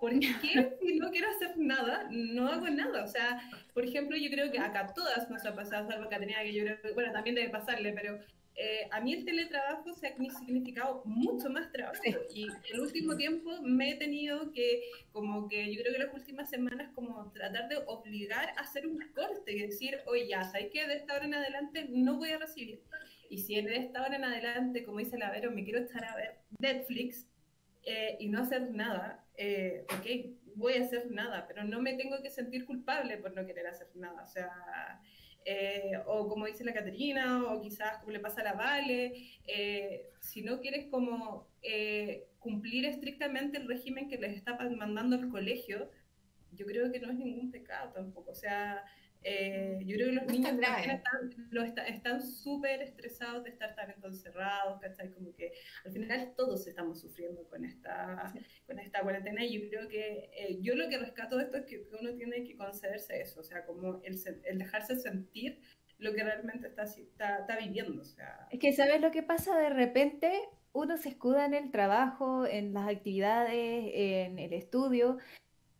¿por qué si no quiero hacer nada, no hago nada? O sea, por ejemplo, yo creo que acá todas nos ha pasado, salvo tenía que yo creo que, bueno, también debe pasarle, pero eh, a mí el teletrabajo se ha significado mucho más trabajo y el último tiempo me he tenido que, como que yo creo que las últimas semanas, como tratar de obligar a hacer un corte y decir, oye, ya, ¿sabes que de esta hora en adelante no voy a recibir? Y si de esta hora en adelante, como dice la Vero, me quiero estar a ver Netflix eh, y no hacer nada, eh, ok, voy a hacer nada, pero no me tengo que sentir culpable por no querer hacer nada. O sea, eh, o como dice la Caterina, o quizás como le pasa a la Vale, eh, si no quieres como eh, cumplir estrictamente el régimen que les está mandando el colegio, yo creo que no es ningún pecado tampoco. O sea, eh, yo creo que los niños están súper estresados de estar tan encerrados, ¿cachai? Como que al final todos estamos sufriendo con esta, con esta cuarentena y yo creo que eh, yo lo que rescato de esto es que uno tiene que concederse eso, o sea, como el, el dejarse sentir lo que realmente está, está, está viviendo. O sea. Es que, ¿sabes lo que pasa? De repente uno se escuda en el trabajo, en las actividades, en el estudio,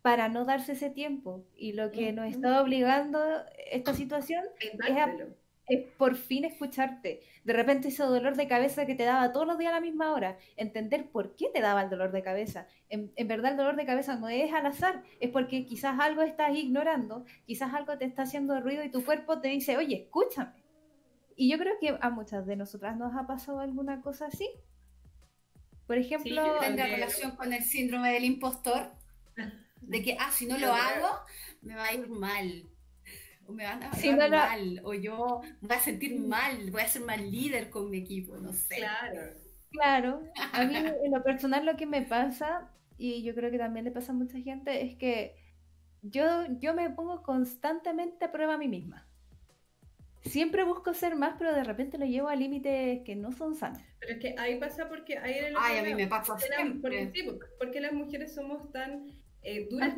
para no darse ese tiempo. Y lo que nos está obligando esta situación es, por fin escucharte. De repente ese dolor de cabeza que te daba todos los días a la misma hora, entender por qué te daba el dolor de cabeza. En, verdad el dolor de cabeza no es al azar, es porque quizás algo estás ignorando, quizás algo te está haciendo ruido y tu cuerpo te dice, oye, escúchame. Y yo creo que a muchas de nosotras nos ha pasado alguna cosa así. Por ejemplo... Sí, relación con el síndrome del impostor (laughs) de que, ah, si no lo hago, me va a ir mal. O me van a ir mal. O yo voy a sentir mal, voy a ser mal líder con mi equipo, no sé. Claro. Claro. A mí, en lo personal, lo que me pasa, y yo creo que también le pasa a mucha gente, es que yo, yo me pongo constantemente a prueba a mí misma. Siempre busco ser más, pero de repente lo llevo a límites que no son sanos. Pero es que ahí pasa porque ahí Ay, a mí me pasa siempre. porque las mujeres somos tan eh, duras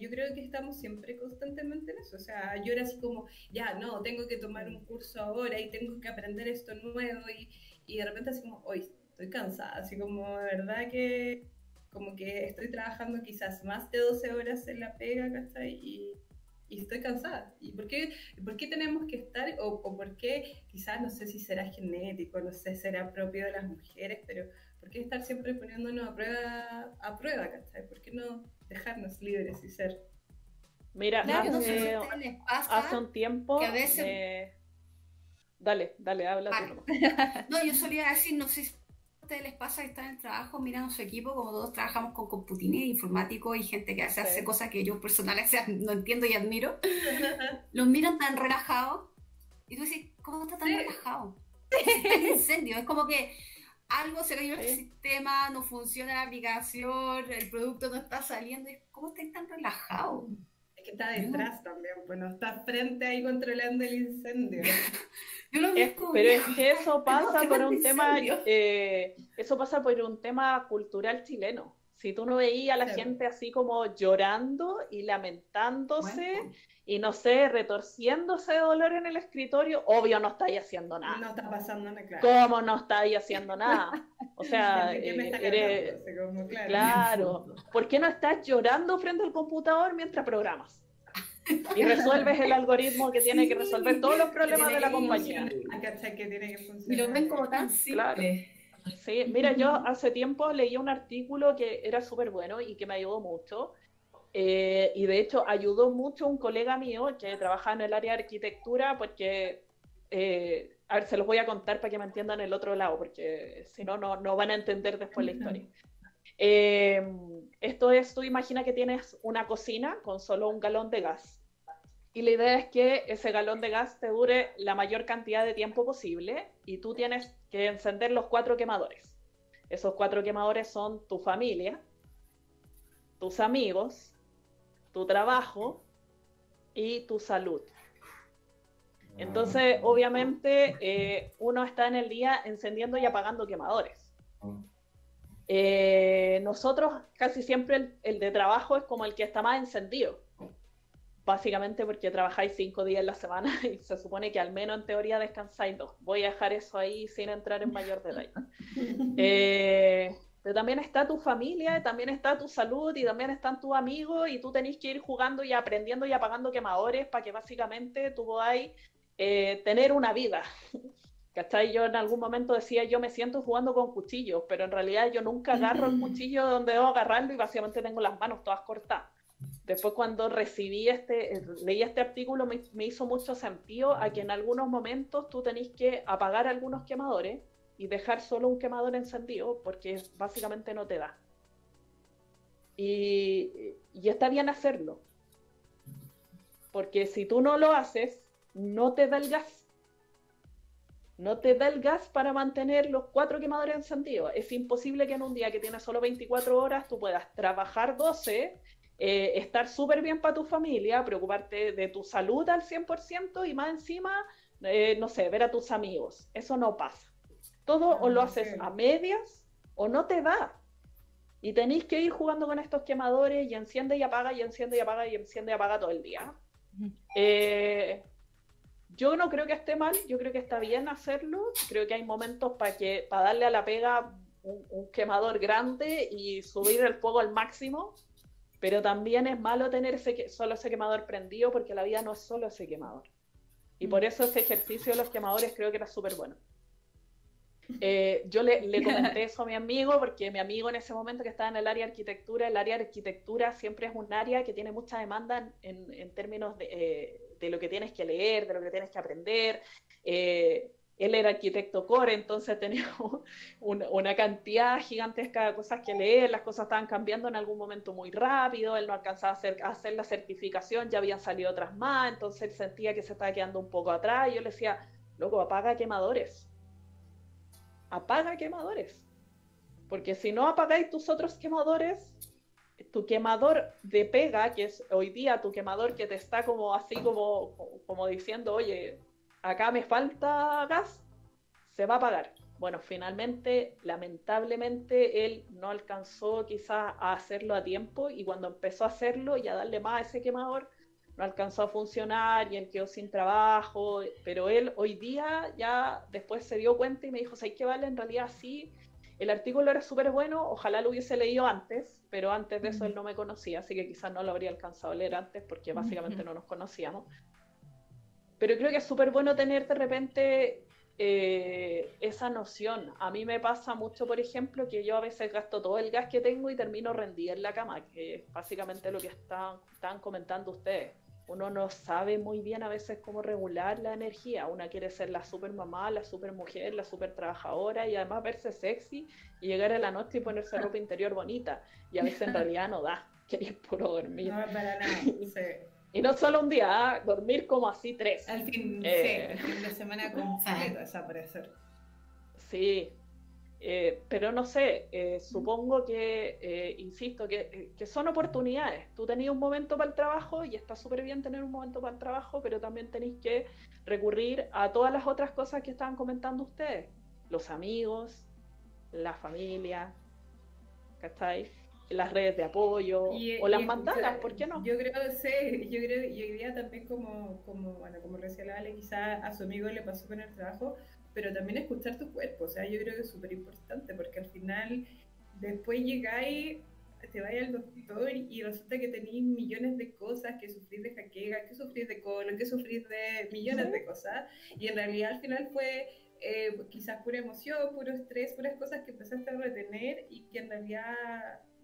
yo creo que estamos siempre constantemente en eso. O sea, yo era así como, ya, no, tengo que tomar un curso ahora y tengo que aprender esto nuevo y, y de repente así como, hoy estoy cansada, así como de verdad que como que estoy trabajando quizás más de 12 horas en la pega, ¿cachai? Y, y estoy cansada. ¿Y por qué, por qué tenemos que estar, o, o, por qué, quizás no sé si será genético, no sé, será propio de las mujeres, pero ¿Por qué estar siempre poniéndonos a prueba, a prueba, ¿cachai? ¿Por qué no dejarnos libres y ser? Mira, hace, hace, un tiempo... Que a veces... Dale, dale, habla. (laughs) no, yo solía decir, no sé si a ustedes les pasa que están en el trabajo mirando su equipo, como todos trabajamos con computines informáticos y gente que hace, hace cosas que yo personalmente (laughs) no entiendo y admiro, (laughs) los miran tan relajados y tú dices, ¿cómo está tan relajado? Está en incendio, es como que algo se cayó en el sistema, no funciona la aplicación, el producto no está saliendo. ¿Cómo estáis tan relajado? Es que está detrás también, pues no está frente ahí controlando el incendio. (laughs) pero es que eso (laughs) pasa por un tema, eh, eso pasa por un tema cultural chileno. Si tú no veías a la gente así como llorando y lamentándose y no sé, retorciéndose de dolor en el escritorio, obvio no estáis haciendo nada. No está pasando nada, claro. ¿Cómo no estáis haciendo nada? (laughs) O sea, eh, claro. (laughs) ¿Por qué no estás llorando frente al computador mientras programas? Y resuelves el algoritmo que tiene que resolver todos los (laughs) problemas de la compañía. Y lo ven como tan simple. Sí, mira, yo hace tiempo leí un artículo que era súper bueno y que me ayudó mucho, eh, y de hecho ayudó mucho un colega mío que trabaja en el área de arquitectura porque, eh, a ver, se los voy a contar para que me entiendan el otro lado, porque si no, no van a entender después la historia. Eh, esto es, tú imagina que tienes una cocina con solo un galón de gas. Y la idea es que ese galón de gas te dure la mayor cantidad de tiempo posible y tú tienes que encender los cuatro quemadores. Esos cuatro quemadores son tu familia, tus amigos, tu trabajo y tu salud. Entonces, obviamente, eh, uno está en el día encendiendo y apagando quemadores. Eh, nosotros casi siempre el, el, de trabajo es como el que está más encendido. Básicamente porque trabajáis cinco días en la semana (laughs) y se supone que al menos en teoría descansáis dos. Voy a dejar eso ahí sin entrar en mayor detalle. (laughs) Eh, pero también está tu familia, también está tu salud y también están tus amigos y tú tenés que ir jugando y aprendiendo y apagando quemadores para que básicamente tú podáis eh, tener una vida. (laughs) ¿Cachai? Yo en algún momento decía, yo me siento jugando con cuchillos, pero en realidad yo nunca agarro el cuchillo donde debo agarrarlo y básicamente tengo las manos todas cortadas. Después cuando recibí este, leí este artículo me, me hizo mucho sentido a que en algunos momentos tú tenés que apagar algunos quemadores y dejar solo un quemador encendido porque básicamente no te da. Y, y, está bien hacerlo. Porque si tú no lo haces, no te da el gas. No te da el gas para mantener los cuatro quemadores encendidos. Es imposible que en un día que tienes solo 24 horas tú puedas trabajar 12, eh, estar súper bien para tu familia, preocuparte de tu salud al 100% y más encima, eh, no sé, ver a tus amigos. Eso no pasa. Todo o lo ah, haces a medias o no te da. Y tenéis que ir jugando con estos quemadores y enciende y apaga y enciende y apaga y enciende y apaga todo el día. Eh, yo no creo que esté mal, yo creo que está bien hacerlo. Creo que hay momentos para que para darle a la pega un, quemador grande y subir el fuego al máximo. Pero también es malo tener ese, solo ese quemador prendido porque la vida no es solo ese quemador. Y por eso ese ejercicio de los quemadores creo que era súper bueno. Eh, yo le, le, (laughs) comenté eso a mi amigo porque mi amigo en ese momento que estaba en el área de arquitectura, el área de arquitectura siempre es un área que tiene mucha demanda en, en términos de, eh, de, lo que tienes que leer, de lo que tienes que aprender. Eh, él era arquitecto core, entonces (laughs) tenía una, una, cantidad gigantesca de cosas que leer, las cosas estaban cambiando en algún momento muy rápido, él no alcanzaba a hacer, a hacer la certificación, ya habían salido otras más, entonces él sentía que se estaba quedando un poco atrás, y yo le decía, loco, apaga quemadores apaga quemadores. Porque si no apagáis tus otros quemadores, tu quemador de pega, que es hoy día tu quemador que te está como así como, como diciendo, oye, acá me falta gas, se va a apagar. Bueno, finalmente, lamentablemente, él no alcanzó quizás a hacerlo a tiempo y cuando empezó a hacerlo y a darle más a ese quemador, no alcanzó a funcionar y él quedó sin trabajo, pero él hoy día ya después se dio cuenta y me dijo, ¿sabes qué vale? En realidad sí, el artículo era súper bueno, ojalá lo hubiese leído antes, pero antes de eso él no me conocía, así que quizás no lo habría alcanzado a leer antes porque básicamente no nos conocíamos. Pero creo que es súper bueno tener de repente eh, esa noción. A mí me pasa mucho, por ejemplo, que yo a veces gasto todo el gas que tengo y termino rendida en la cama, que es básicamente lo que están, están comentando ustedes uno no sabe muy bien a veces cómo regular la energía. Una quiere ser la super mamá, la super mujer, la super trabajadora y además verse sexy y llegar a la noche y ponerse ropa interior bonita. Y a veces en (laughs) realidad no da, queréis puro dormir. No, para nada. (laughs) Y no solo un día, ¿ah? dormir como así tres. Al fin, eh... sí, el fin de semana (laughs) completo desaparecer. Sí, eh, pero no sé, eh, supongo que, eh, insisto, que, que, son oportunidades. Tú tenías un momento para el trabajo y está súper bien tener un momento para el trabajo, pero también tenéis que recurrir a todas las otras cosas que estaban comentando ustedes. Los amigos, la familia, ¿cachai? Las redes de apoyo o las mandalas, ¿por qué no? Yo creo, sí, yo creo, y hoy día también como, como, bueno, como recién la Ale, quizá a su amigo le pasó con el trabajo, pero también escuchar tu cuerpo, o sea, yo creo que es súper importante porque al final después llegáis, te vais al doctor y resulta que tenéis millones de cosas, que sufrís de jaqueca, que sufrís de colon, que sufrís de millones de cosas, y en realidad al final fue eh, quizás pura emoción, puro estrés, puras cosas que empezaste a retener y que en realidad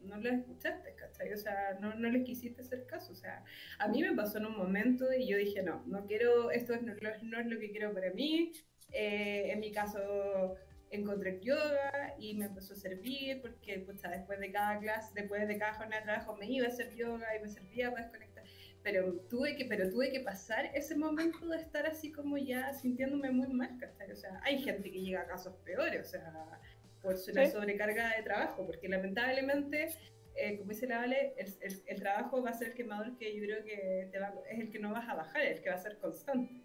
no las escuchaste, ¿cachai? O sea, no, no les quisiste hacer caso. O sea, a mí me pasó en un momento y yo dije, no, no quiero, esto no, no es lo que quiero para mí, eh, en mi caso encontré yoga y me empezó a servir porque pues, después de cada clase, después de cada jornada de trabajo me iba a hacer yoga y me servía para desconectar. Pero tuve que, pero tuve que pasar ese momento de estar así como ya sintiéndome muy mal, O sea, hay gente que llega a casos peores, o sea, por una sobrecarga de trabajo, porque lamentablemente eh, como dice la Vale, el, el, trabajo va a ser el quemador que yo creo que te va, es el que no vas a bajar, el que va a ser constante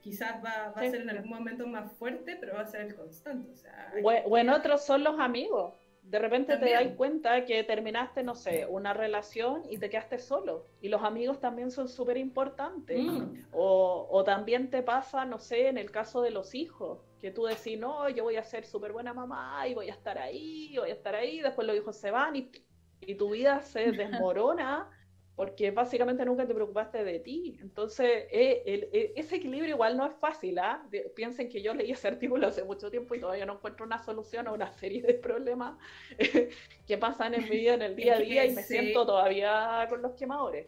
quizás va, va a ser en algún momento más fuerte, pero va a ser el constante. O, sea, o, en otros son los amigos. De repente te También. das cuenta que terminaste, no sé, una relación y te quedaste solo. Y los amigos también son súper importantes. Mm. O, o también te pasa, no sé, en el caso de los hijos, que tú decís, no, yo voy a ser súper buena mamá y voy a estar ahí, voy a estar ahí, después los hijos se van y, y tu vida se (laughs) desmorona porque básicamente nunca te preocupaste de ti. Entonces, eh, el- eh, ese equilibrio igual no es fácil, ¿ah? De- Piensen que yo leí ese (laughs) artículo hace mucho tiempo y todavía no encuentro una solución a una (laughs) serie de problemas (laughs) que pasan en mi vida en el día a día y me sí. siento todavía con los quemadores.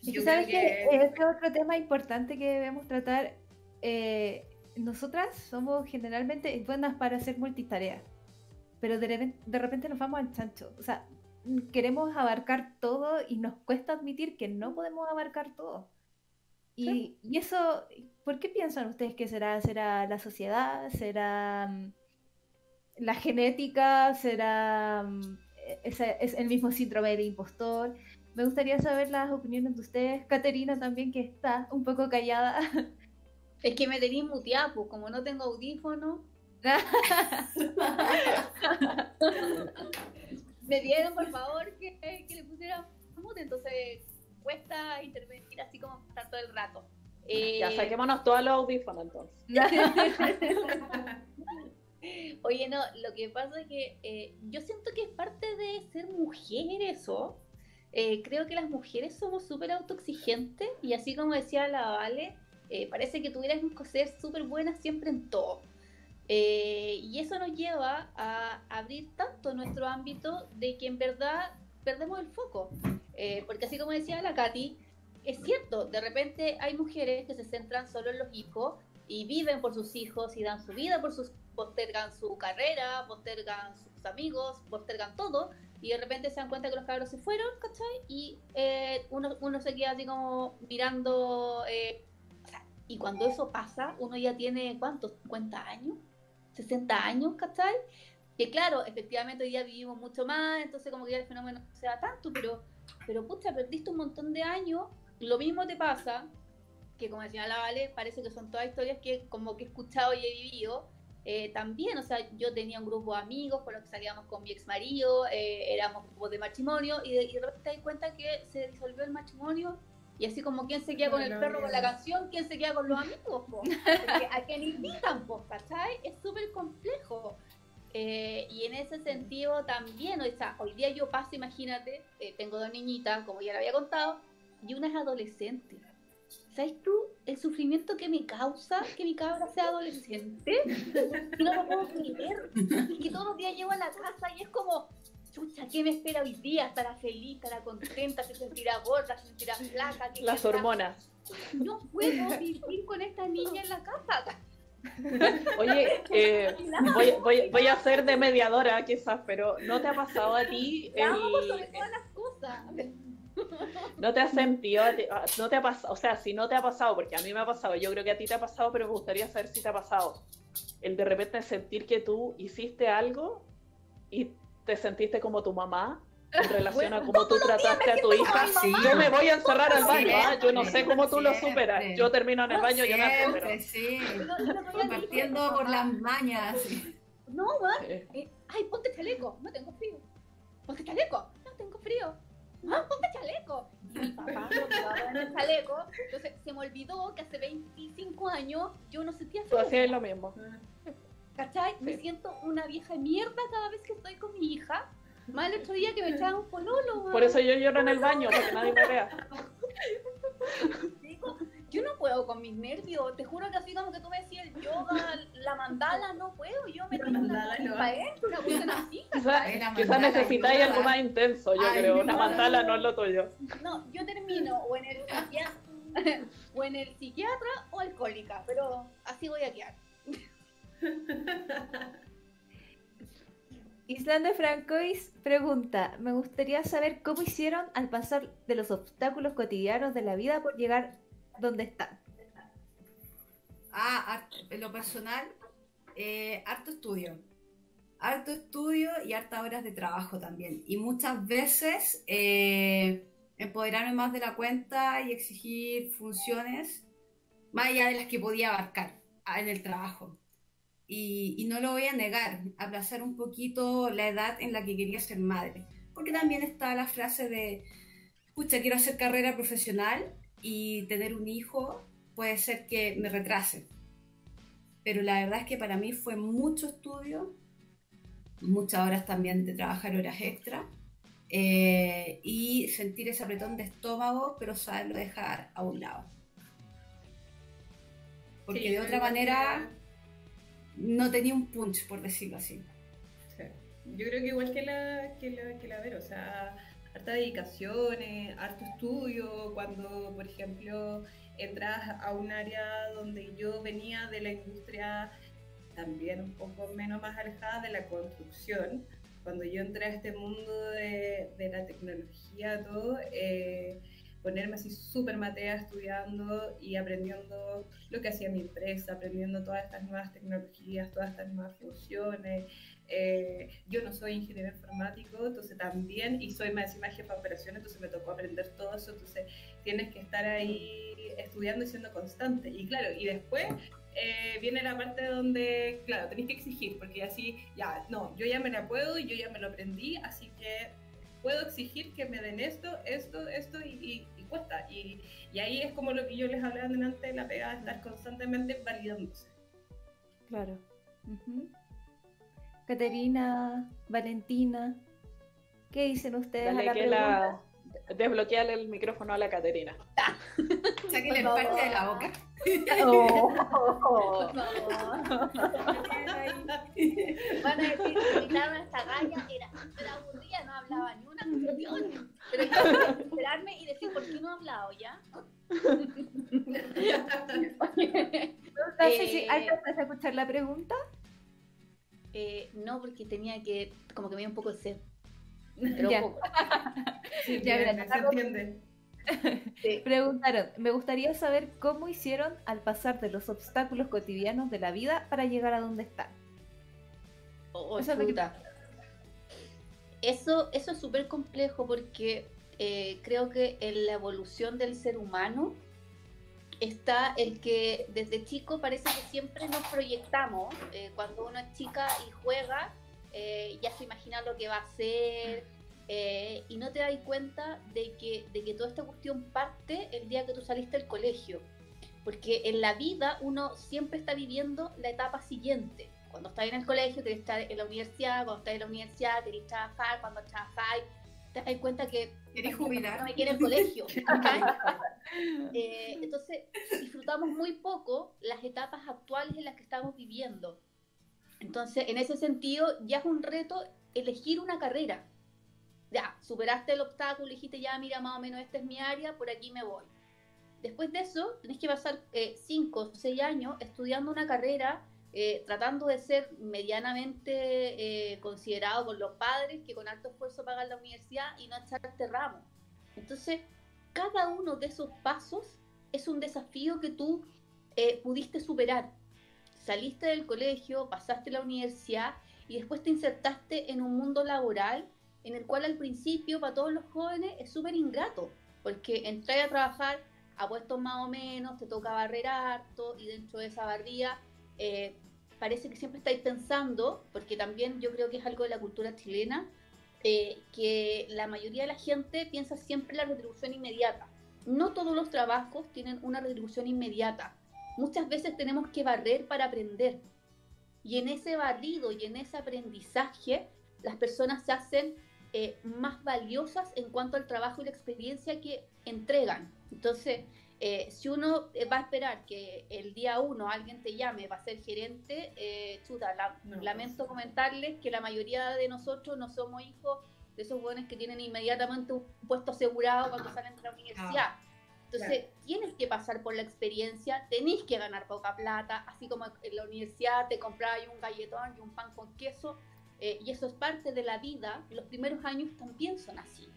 Es que Yo sabes que este otro tema importante que debemos tratar. eh, nosotras somos generalmente buenas para hacer multitarea, pero de, repen- de repente nos vamos al chancho. O sea, queremos abarcar todo y nos cuesta admitir que no podemos abarcar todo. Y, y eso, ¿por qué piensan ustedes que será? ¿Será la sociedad? ¿Será mm, la genética? ¿Será mm, ese- es el mismo síndrome del impostor? Me gustaría saber las opiniones de ustedes. Caterina también, que está un poco callada. Es que me tenéis muteada, pues como no tengo audífono. (laughs) me dieron, por favor, que, que le pusiera mute, entonces cuesta intervenir así como estar todo el rato. Eh, Ya saquémonos todos los audífonos entonces. (laughs) Oye, no, lo que pasa es que eh, yo siento que es parte de ser mujer eso. Eh, creo que las mujeres somos súper autoexigentes y así como decía la Vale, eh, parece que tuviéramos que ser súper buenas siempre en todo. Eh, y eso nos lleva a abrir tanto nuestro ámbito de que en verdad perdemos el foco. Eh, porque así como decía la Katy, es cierto, de repente hay mujeres que se centran solo en los hijos y viven por sus hijos y dan su vida por sus postergan su carrera, postergan sus amigos, postergan todo y de repente se dan cuenta que los cabros se fueron, ¿cachai? Y eh, uno, uno se queda así como mirando, eh, y cuando eso pasa, uno ya tiene, ¿cuántos? ¿50 años? ¿60 años, ¿cachai? Que claro, efectivamente hoy día vivimos mucho más, entonces como que ya el fenómeno no se da tanto, pero, pero pucha, perdiste un montón de años, lo mismo te pasa, que como decía la Vale, parece que son todas historias que como que he escuchado y he vivido, eh, también, o sea, yo tenía un grupo de amigos con los que salíamos con mi ex marido, eh, éramos grupos de matrimonio y de, y de repente te das cuenta que se disolvió el matrimonio y así como quién se queda con el perro con la canción, quién se queda con los amigos, po? (laughs) A quien invitan, po, ¿cachai? Es súper complejo. Eh, y en ese sentido también, o sea, hoy día yo paso, imagínate, eh, tengo dos niñitas, como ya le había contado, y una es adolescente. ¿Sabes tú el sufrimiento que me causa que mi cabra sea adolescente? No lo puedo creer. Y que todos los días llego a la casa y es como, chucha, ¿qué me espera hoy día? ¿Estará feliz? ¿Estará contenta? ¿Se sentirá gorda? ¿Se sentirá flaca? ¿Qué Las hormonas. No puedo vivir con esta niña en la casa. (laughs) Oye, eh, voy, voy- voy a ser de mediadora quizás, pero ¿no te ha pasado a ti (laughs) el- sobre todas las cosas. ¿No te has sentido, no te ha pasado, o sea, si no te ha pasado, porque a mí me ha pasado, yo creo que a ti te ha pasado, pero me gustaría saber si te ha pasado, el de repente sentir que tú hiciste algo y te sentiste como tu mamá en (laughs) relación a cómo tú trataste a tu hija. Sí. Yo me voy a encerrar al baño, Siempre, ¿ah? yo no sé cómo tú lo siempre. superas. Yo termino en el baño llorando, pero... Siempre, sí. No, no, no, no, Partiendo por las mañas. No, weón. Eh, Eh, ay, ponte chaleco, no tengo frío. Ponte chaleco, no tengo frío. Ah, ponte chaleco. Y mi papá no me el chaleco. Entonces se me olvidó que hace 25 años yo no sentía Tú frío. hacías lo mismo. ¿Cachai? Me siento una vieja mierda cada vez que estoy con mi hija. Más el otro día que me echaban un pololo. Por eso yo lloro en el baño, (laughs) para que nadie me vea. Yo no puedo con mis nervios. Te juro que así como que tú me decías el yoga, la mandala, no puedo. Yo me La tiro una cuestión así. Quizás la necesitáis algo más intenso, yo Ay, creo. Una mandala no es lo tuyo. No, yo termino o en el psiquiatra, (laughs) o en el psiquiatra o alcohólica, pero así voy a quedar. (laughs) Island de Francois pregunta, me gustaría saber cómo hicieron al pasar de los obstáculos cotidianos de la vida por llegar donde están. Ah, en lo personal, eh, harto estudio. Harto estudio y hartas horas de trabajo también. Y muchas veces eh, empoderarme más de la cuenta y exigir funciones más allá de las que podía abarcar en el trabajo. Y, y no lo voy a negar, aplazar un poquito la edad en la que quería ser madre. Porque también está la frase de, pucha, quiero hacer carrera profesional y tener un hijo puede ser que me retrase. Pero la verdad es que para mí fue mucho estudio, muchas horas también de trabajar horas extra eh, y sentir ese apretón de estómago, pero saberlo dejar a un lado. Porque Sí, de otra manera no tenía un punch, por decirlo así. Sí. Yo creo que igual que la, que la, que la o sea, harta dedicación, harto estudio, cuando, por ejemplo, entras a un área donde yo venía de la industria también un poco menos más alejada de la construcción, cuando yo entré a este mundo de, de la tecnología, todo, eh, ponerme así súper matea estudiando y aprendiendo lo que hacía mi empresa, aprendiendo todas estas nuevas tecnologías, todas estas nuevas funciones. Eh, yo no soy ingeniero informático, entonces también, y soy más encima jefa de operaciones, entonces me tocó aprender todo eso, entonces tienes que estar ahí estudiando y siendo constante. Y claro, y después eh, viene la parte donde, claro, tenéis que exigir, porque así, ya, no, yo ya me la puedo y yo ya me lo aprendí, así que puedo exigir que me den esto, esto, esto y, y, y cuesta. Y, y, ahí es como lo que yo les hablaba delante de la pegada, de estar constantemente validándose. Claro. Caterina, Valentina, ¿qué dicen ustedes Dale a la que pregunta? la... El micrófono a la Caterina. (laughs) Sáquenle parte de la boca. Oh. Van a decir que invitaron a esta galla, era súper aburrida, no hablaba ni una cuestión. Pero yo tengo que esperarme y decir, ¿por qué no ha hablado ya? Sé si alcanzas a escuchar la pregunta. Eh, no, porque tenía que, como que me dio un poco de sed. Pero Ya. poco. Sí, Ya, bien, mira, se entiende. Sí. Preguntaron, me gustaría saber cómo hicieron al pasar de los obstáculos cotidianos de la vida para llegar a donde están. Oh, Eso es lo que- chuta. Eso, es súper complejo porque eh, creo que en la evolución del ser humano está el que desde chico parece que siempre nos proyectamos. eh, cuando uno es chica y juega, eh, ya se imagina lo que va a hacer y no te das cuenta de que, de que toda esta cuestión parte el día que tú saliste del colegio. Porque en la vida uno siempre está viviendo la etapa siguiente. Cuando estás en el colegio, querés estar en la universidad, cuando estás en la universidad, querés trabajar, cuando trabajáis, te das cuenta que ¿Querés jubilar? no me quiere el colegio. (laughs) Eh, entonces, disfrutamos muy poco las etapas actuales en las que estamos viviendo. Entonces, en ese sentido, ya es un reto elegir una carrera. Ya, superaste el obstáculo, dijiste ya, mira, más o menos esta es mi área, por aquí me voy. Después de eso, tenés que pasar 5 o 6 años estudiando una carrera, eh, tratando de ser medianamente eh, considerado por los padres que con alto esfuerzo pagan la universidad y no echarte ramo. Entonces, cada uno de esos pasos es un desafío que tú eh, pudiste superar. Saliste del colegio, pasaste la universidad y después te insertaste en un mundo laboral en el cual al principio para todos los jóvenes es súper ingrato, porque entrar a trabajar a puestos más o menos, te toca barrer harto y dentro de esa barría eh, parece que siempre estáis pensando, porque también yo creo que es algo de la cultura chilena, eh, que la mayoría de la gente piensa siempre en la retribución inmediata. No todos los trabajos tienen una retribución inmediata. Muchas veces tenemos que barrer para aprender. Y en ese barrido y en ese aprendizaje, las personas se hacen eh, más valiosas en cuanto al trabajo y la experiencia que entregan. Entonces, eh, si uno va a esperar que el día uno alguien te llame para ser gerente, eh, chuta, la, No, lamento comentarles que la mayoría de nosotros no somos hijos de esos jóvenes que tienen inmediatamente un puesto asegurado cuando salen de la universidad. Entonces, tienes que pasar por la experiencia, tenés que ganar poca plata, así como en la universidad te comprabas un galletón y un pan con queso, eh, y eso es parte de la vida, los primeros años también son así.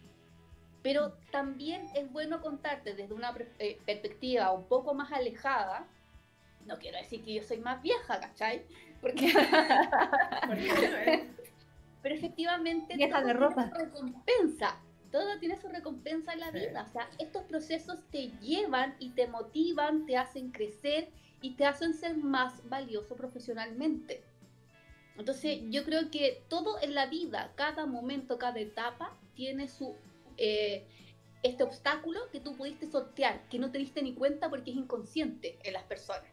Pero también es bueno contarte desde una eh, perspectiva un poco más alejada, no quiero decir que yo soy más vieja, ¿cachai? Porque, (laughs) pero efectivamente Vieja todo de tiene ropa. su recompensa, todo tiene su recompensa en la Sí. vida, o sea, estos procesos te llevan y te motivan, te hacen crecer y te hacen ser más valioso profesionalmente. Entonces yo creo que todo en la vida, cada momento, cada etapa, tiene su... Eh, este obstáculo que tú pudiste sortear, que no te diste ni cuenta porque es inconsciente en las personas.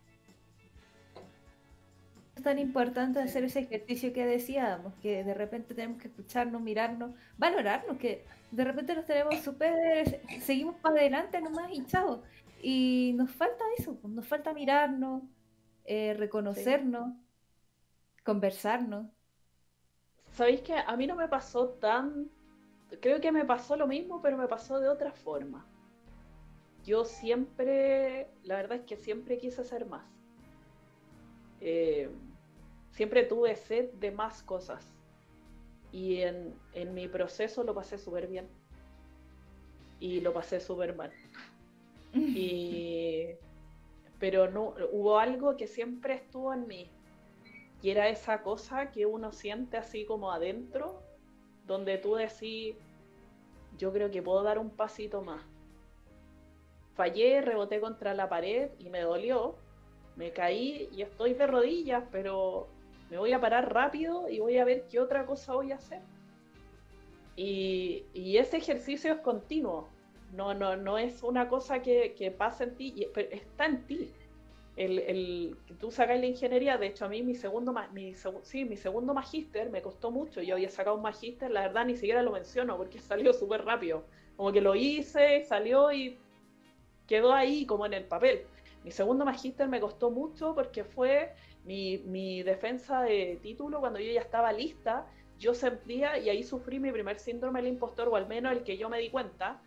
Es tan importante hacer ese ejercicio que decíamos, que de repente tenemos que escucharnos, mirarnos, valorarnos, que de repente nos tenemos súper, seguimos para adelante nomás hinchados. Y nos falta eso, pues, nos falta mirarnos, eh, reconocernos, conversarnos. ¿Sabéis que a mí no me pasó tan... Creo que me pasó lo mismo, pero me pasó de otra forma. Yo siempre, la verdad es que siempre quise hacer más. Eh, siempre tuve sed de más cosas. Y en, en mi proceso lo pasé súper bien. Y lo pasé súper mal. (laughs) Y, pero no, hubo algo que siempre estuvo en mí. Y era esa cosa que uno siente así como adentro, donde tú decís, yo creo que puedo dar un pasito más. Fallé, reboté contra la pared y me dolió. Me caí y estoy de rodillas, pero me voy a parar rápido y voy a ver qué otra cosa voy a hacer. Y, ese ejercicio es continuo. No, no, no es una cosa que, pasa en ti, pero está en ti. El, el, que tú sacas la ingeniería, de hecho a mí mi segundo, mi, sí, mi segundo magíster me costó mucho, yo había sacado un magíster, la verdad ni siquiera lo menciono porque (laughs) salió súper rápido, como que lo hice, salió y quedó ahí como en el papel. Mi segundo magíster me costó mucho porque fue mi, mi defensa de título cuando yo ya estaba lista, yo sentía y ahí sufrí mi primer síndrome del impostor, o al menos el que yo me di cuenta,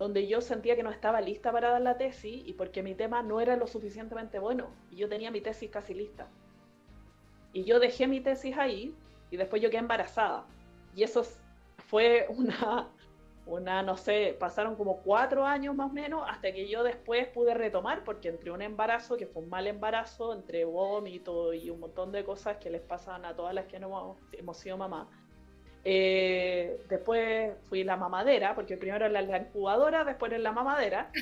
donde yo sentía que no estaba lista para dar la tesis y porque mi tema no era lo suficientemente bueno y yo tenía mi tesis casi lista. Y yo dejé mi tesis ahí y después yo quedé embarazada. Y eso fue una, una, no sé, pasaron como cuatro años más o menos hasta que yo después pude retomar porque entre un embarazo, que fue un mal embarazo, entre vómito y un montón de cosas que les pasan a todas las que no hemos, hemos sido mamás, eh, después fui la mamadera, porque primero era la incubadora, después era la mamadera. (laughs)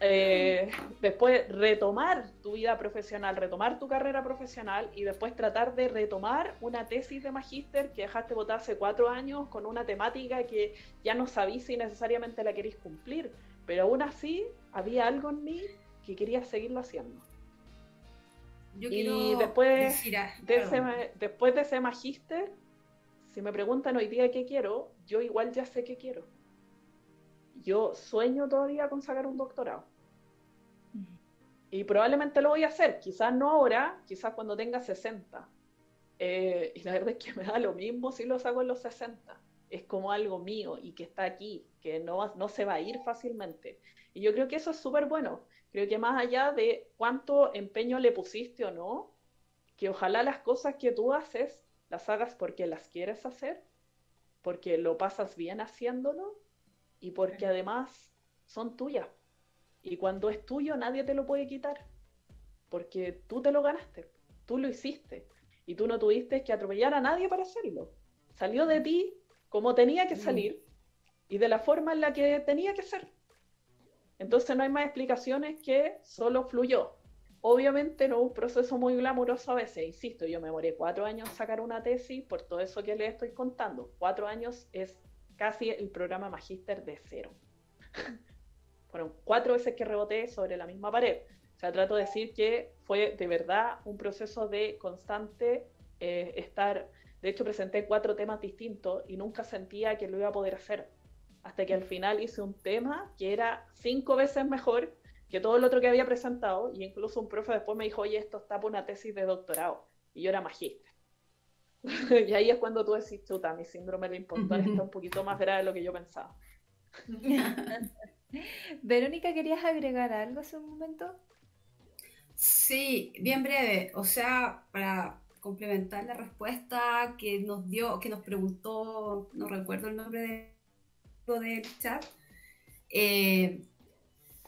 Eh, después retomar tu vida profesional, retomar tu carrera profesional y después tratar de retomar una tesis de magíster que dejaste votar hace cuatro años con una temática que ya no sabís si necesariamente la queréis cumplir. Pero aún así había algo en mí que quería seguirlo haciendo. y después, de ese, después de ese magíster si me preguntan hoy día qué quiero, yo igual ya sé qué quiero. Yo sueño todavía con sacar un doctorado. Y probablemente lo voy a hacer, quizás no ahora, quizás cuando tenga 60. Eh, y la verdad es que (laughs) me da lo mismo si lo saco en los 60. Es como algo mío y que está aquí, que no, no se va a ir fácilmente. Y yo creo que eso es súper bueno. Creo que más allá de cuánto empeño le pusiste o no, que ojalá las cosas que tú haces las hagas porque las quieres hacer, porque lo pasas bien haciéndolo y porque además son tuyas. Y cuando es tuyo nadie te lo puede quitar, porque tú te lo ganaste, tú lo hiciste y tú no tuviste que atropellar a nadie para hacerlo. Salió de ti como tenía que mm. salir y de la forma en la que tenía que ser. Entonces no hay más explicaciones que solo fluyó. Obviamente no un proceso muy glamuroso a veces, insisto, yo me moré cuatro años en sacar una tesis por todo eso que les estoy contando. Cuatro años es casi el programa magíster de cero. (laughs) Fueron cuatro veces que reboté sobre la misma pared. O sea, trato de decir que fue de verdad un proceso de constante eh, estar. De hecho, presenté cuatro temas distintos y nunca sentía que lo iba a poder hacer. Hasta que al final hice un tema que era cinco veces mejor que todo el otro que había presentado, y incluso un profe después me dijo, oye, esto está por una tesis de doctorado, y yo era magíster. (laughs) y ahí es cuando tú decís, chuta, mi síndrome de impostor está un poquito más grave de lo que yo pensaba. (laughs) Verónica, ¿querías agregar algo hace un momento? Sí, bien breve. O sea, para complementar la respuesta que nos dio, que nos preguntó, no recuerdo el nombre de, del chat, eh,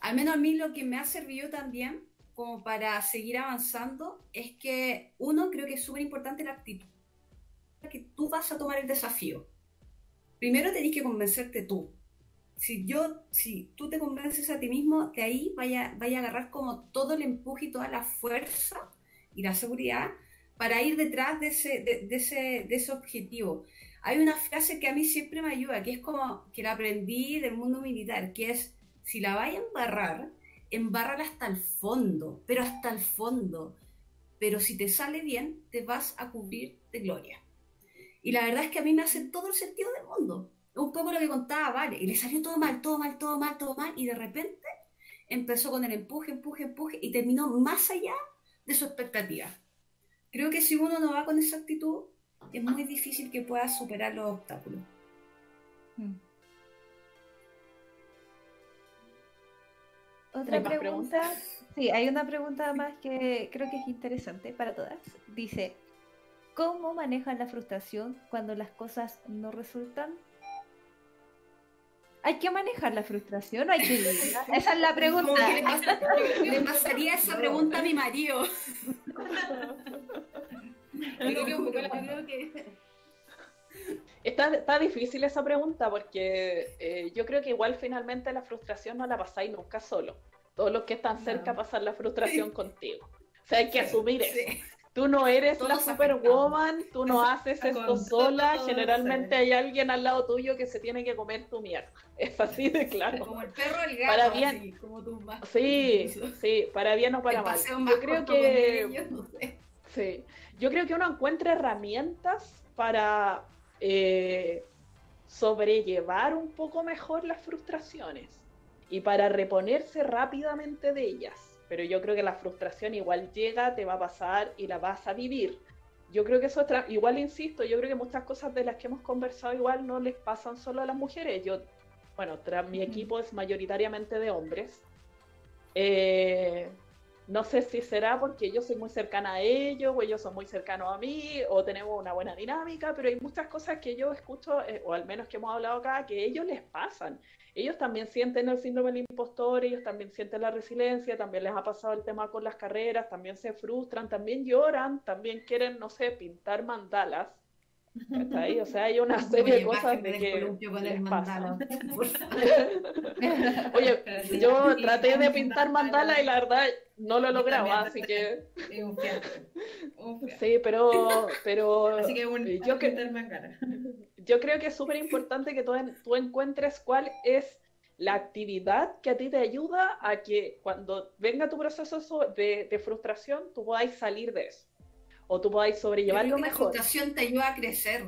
al menos a mí lo que me ha servido también como para seguir avanzando es que uno creo que es súper importante la actitud que tú vas a tomar el desafío. Primero tenés que convencerte tú. si yo, si tú te convences a ti mismo, de ahí vaya, vaya a agarrar como todo el empuje y toda la fuerza y la seguridad para ir detrás de ese, de, ese, de ese objetivo. Hay una frase que a mí siempre me ayuda, que es como que la aprendí del mundo militar, que es, si la vaya a embarrar, embárrala hasta el fondo, pero hasta el fondo. Pero si te sale bien, te vas a cubrir de gloria. Y la verdad es que a mí me hace todo el sentido del mundo. Un poco lo que contaba, vale, y le salió todo mal, todo mal, todo mal, todo mal, y de repente empezó con el empuje, empuje, empuje, y terminó más allá de su expectativa. Creo que si uno no va con esa actitud, es muy difícil que pueda superar los obstáculos. Hmm. Otra pregunta. Sí, hay una pregunta más que creo que es interesante para todas. Dice, ¿cómo manejan la frustración cuando las cosas no resultan? ¿Hay que manejar la frustración o hay que (laughs) Esa es la pregunta. (laughs) Le, pasaría esa pregunta a mi marido. (laughs) Está, está, difícil esa pregunta porque eh, yo creo que igual finalmente la frustración no la pasáis nunca solo. Todos los que están cerca pasan la frustración contigo. O sea, hay que asumir eso. Tú no eres la superwoman, tú no haces esto sola, generalmente hay alguien al lado tuyo que se tiene que comer tu mierda. (laughs) Es así de claro. Como el perro el gato, para bien. como tú Sí, sí, para bien o para mal. Yo creo que Sí, yo creo que uno encuentra herramientas para eh, sobrellevar un poco mejor las frustraciones y para reponerse rápidamente de ellas pero yo creo que la frustración igual llega, te va a pasar y la vas a vivir. Yo creo que eso, igual insisto, yo creo que muchas cosas de las que hemos conversado igual no les pasan solo a las mujeres. Yo, bueno, mi equipo es mayoritariamente de hombres. Eh, no sé si será porque yo soy muy cercana a ellos, o ellos son muy cercanos a mí, o tenemos una buena dinámica, pero hay muchas cosas que yo escucho, eh, o al menos que hemos hablado acá, que ellos les pasan ellos también sienten el síndrome del impostor, ellos también sienten la resiliencia, también les ha pasado el tema con las carreras, también se frustran, también lloran, también quieren, no sé, pintar mandalas. ¿Está ahí? O sea, hay una (laughs) serie de cosas de que les pasa. (laughs) Oye, (laughs) yo traté de pintar mandalas y la verdad no lo he logrado, así que... (laughs) Sí, pero... pero así que un, yo que (laughs) yo creo que es súper importante que tú, tú encuentres cuál es la actividad que a ti te ayuda a que cuando venga tu proceso de, frustración, tú podáis salir de eso. O tú podáis sobrellevarlo mejor. La frustración te ayuda a crecer.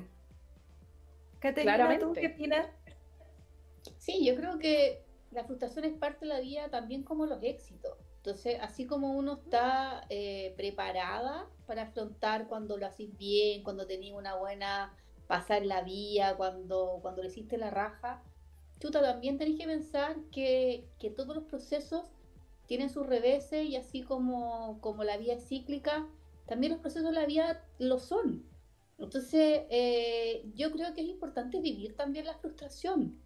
Caterina, ¿tú qué opinas? Sí, yo creo que la frustración es parte de la vida también como los éxitos. Entonces, así como uno está eh, preparada para afrontar cuando lo haces bien, cuando tenés una buena pasar la vía, cuando, cuando le hiciste la raja, chuta, también tenés que pensar que, todos los procesos tienen sus reveses y así como, como la vía cíclica, también los procesos de la vida lo son. Entonces, eh, yo creo que es importante vivir también la frustración.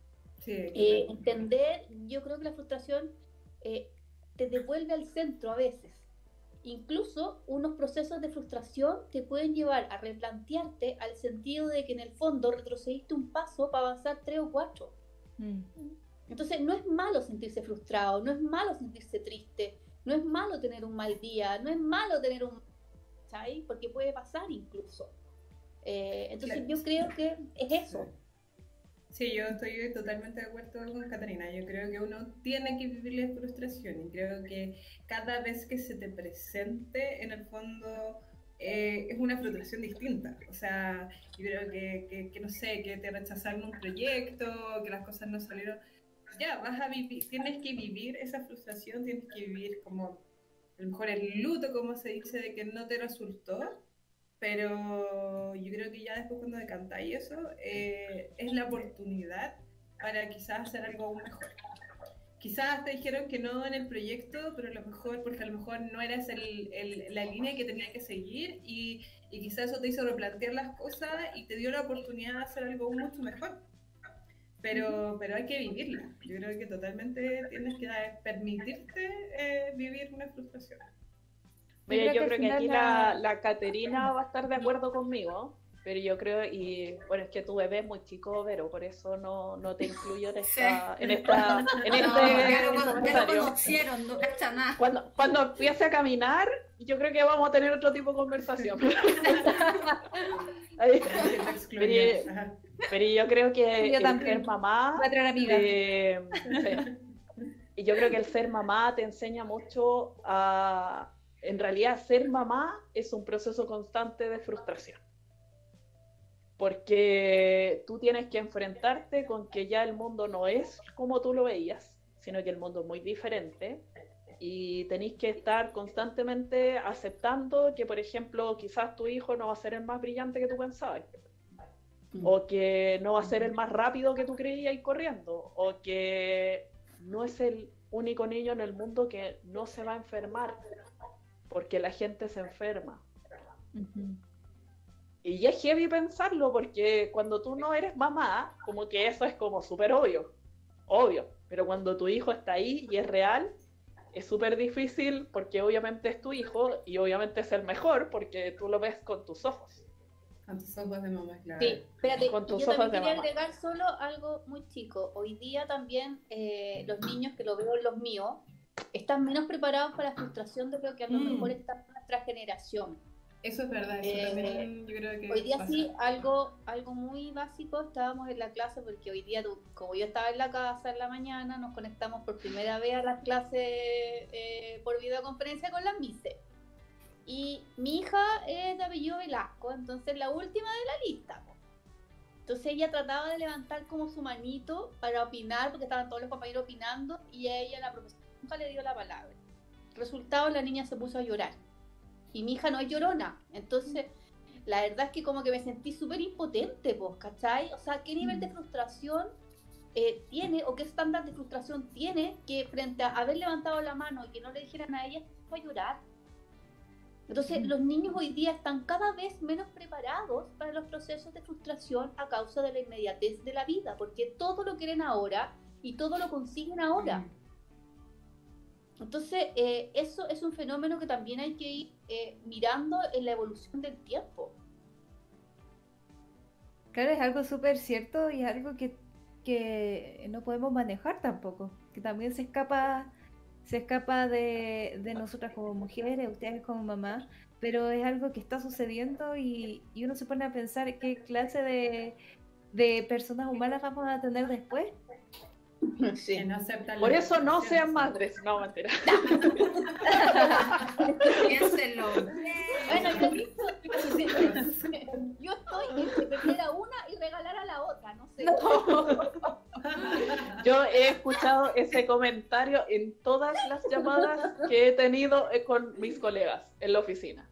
Eh, entender, yo creo que la frustración eh, te devuelve al centro a veces. Incluso unos procesos de frustración te pueden llevar a replantearte al sentido de que en el fondo retrocediste un paso para avanzar tres o cuatro. Mm. Entonces no es malo sentirse frustrado, no es malo sentirse triste, no es malo tener un mal día, no es malo tener un... ¿sabes? Porque puede pasar incluso. Eh, entonces yo creo que es eso. Sí, yo estoy totalmente de acuerdo con Catarina. Yo creo que uno tiene que vivir la frustración y creo que cada vez que se te presente, en el fondo, eh, es una frustración distinta. O sea, yo creo que, que, no sé, que te rechazaron un proyecto, que las cosas no salieron. Ya, vas a vivir, tienes que vivir esa frustración, tienes que vivir como, a lo mejor el luto, como se dice, de que no te resultó pero yo creo que ya después cuando decantáis eso, eh, es la oportunidad para quizás hacer algo aún mejor. Quizás te dijeron que no en el proyecto, pero a lo mejor, porque a lo mejor no eras el, la línea que tenías que seguir y, y, quizás eso te hizo replantear las cosas y te dio la oportunidad de hacer algo mucho mejor. Pero, pero hay que vivirla. Yo creo que totalmente tienes que permitirte eh, vivir una frustración yo creo que aquí la, la Caterina va a estar de acuerdo conmigo. pero yo creo, y bueno, es que tu bebé es muy chico, pero por eso no, no te incluyo en esta, en esta, en este comentario. no cacha nada. Cuando, cuando empiece a caminar, yo creo que vamos a tener otro tipo de conversación. (laughs) pero, yo creo que yo el ser mamá. Eh, y yo creo que el ser mamá te enseña mucho a. En realidad, ser mamá es un proceso constante de frustración. Porque tú tienes que enfrentarte con que ya el mundo no es como tú lo veías, sino que el mundo es muy diferente. Y tenéis que estar constantemente aceptando que, por ejemplo, quizás tu hijo no va a ser el más brillante que tú pensabas, mm. o que no va a ser el más rápido que tú creías y corriendo, o que no es el único niño en el mundo que no se va a enfermar, porque la gente se enferma. Y ya es heavy pensarlo porque cuando tú no eres mamá, como que eso es como súper obvio, obvio, pero cuando tu hijo está ahí y es real, es súper difícil porque obviamente es tu hijo y obviamente es el mejor porque tú lo ves con tus ojos. Con tus ojos de mamá, claro. Sí, espérate, con tus yo ojos también quería agregar solo algo muy chico. Hoy día también eh, los niños, que lo veo en los míos, están menos preparados para la frustración de lo que a lo mm. mejor está nuestra generación eso es verdad, eso eh, también yo creo que Hoy día sí, algo, algo muy básico, estábamos en la clase porque hoy día, como yo estaba en la casa en la mañana, nos conectamos por primera vez a las clases eh, por videoconferencia con las MISE. Y mi hija es de apellido Velasco, entonces la última de la lista. Entonces ella trataba de levantar como su manito para opinar, porque estaban todos los compañeros opinando, y ella la profesora nunca le dio la palabra. Resultado, la niña se puso a llorar y mi hija no es llorona. Entonces, la verdad es que como que me sentí súper impotente, pues, ¿cachai? O sea, ¿qué nivel de mm. frustración eh, tiene o qué estándar de frustración tiene que frente a haber levantado la mano y que no le dijeran a ella, fue a llorar? Entonces, mm. los niños hoy día están cada vez menos preparados para los procesos de frustración a causa de la inmediatez de la vida, porque todo lo quieren ahora y todo lo consiguen ahora. Mm. Entonces, eh, eso es un fenómeno que también hay que ir eh, mirando en la evolución del tiempo. Claro, es algo súper cierto y es algo que, no podemos manejar tampoco, que también se escapa se escapa de, nosotras como mujeres, ustedes como mamás, pero es algo que está sucediendo y, uno se pone a pensar qué clase de, de personas humanas vamos a tener después (laughs) Por eso no sean madres. No, mentira. (laughs) Piénselo. Bueno, yo, estoy entre perder a una y regalar a la otra, no sé. Yo he escuchado ese comentario en todas las llamadas que he tenido eh, con mis colegas en la oficina.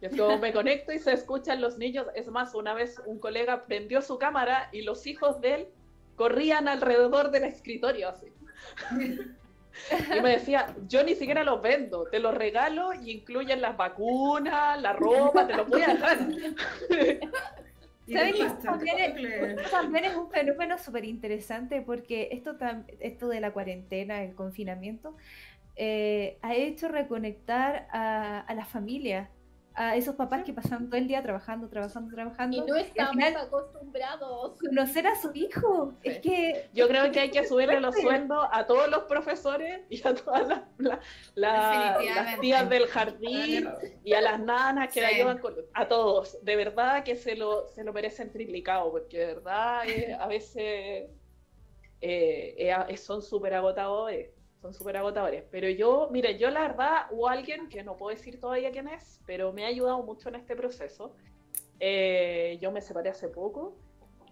Es como me conecto y se escuchan los niños. Es más, una vez un colega prendió su cámara y los hijos de él corrían alrededor del escritorio así. Y me decía, yo ni siquiera los vendo, te los regalo y incluyen las vacunas, la ropa, te los voy a dejar. ¿Sabes también, es, un fenómeno súper interesante porque esto, esto de la cuarentena, el confinamiento, eh, ha hecho reconectar a, a la familia a esos papás que pasan todo el día trabajando, trabajando, trabajando. Y no estamos acostumbrados. Conocer a su hijo. Es que. Yo creo que hay que (laughs) subirle los sueldos a todos los profesores y a todas las, las tías del jardín y a las nanas que la llevan con. A todos. De verdad que se lo, se lo merecen triplicado, porque de verdad eh, a veces eh, eh, son súper agotadores son súper agotadores. Pero yo, mire, yo la verdad, o alguien que no puedo decir todavía quién es, pero me ha ayudado mucho en este proceso. Eh, yo me separé hace poco.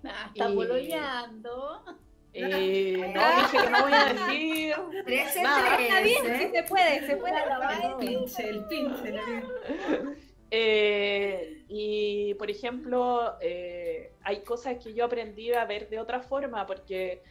Ah, está pololeando. Eh, no, dije que no voy a decir. nada. Está bien, ¿eh? sí se puede, se puede El pinche, el pinche. Eh, y por ejemplo, eh, hay cosas que yo aprendí a ver de otra forma, porque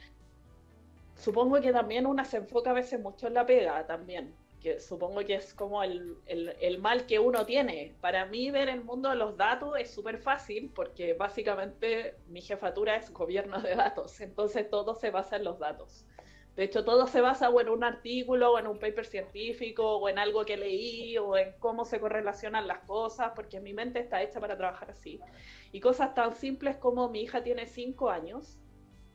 supongo que también una se enfoca a veces mucho en la pega también, que supongo que es como el, el, mal que uno tiene. Para mí ver el mundo de los datos es súper fácil porque básicamente mi jefatura es gobierno de datos, entonces todo se basa en los datos. De hecho, todo se basa en un artículo, en un paper científico, o en algo que leí, o en cómo se correlacionan las cosas, porque mi mente está hecha para trabajar así. Y cosas tan simples como mi hija tiene 5 años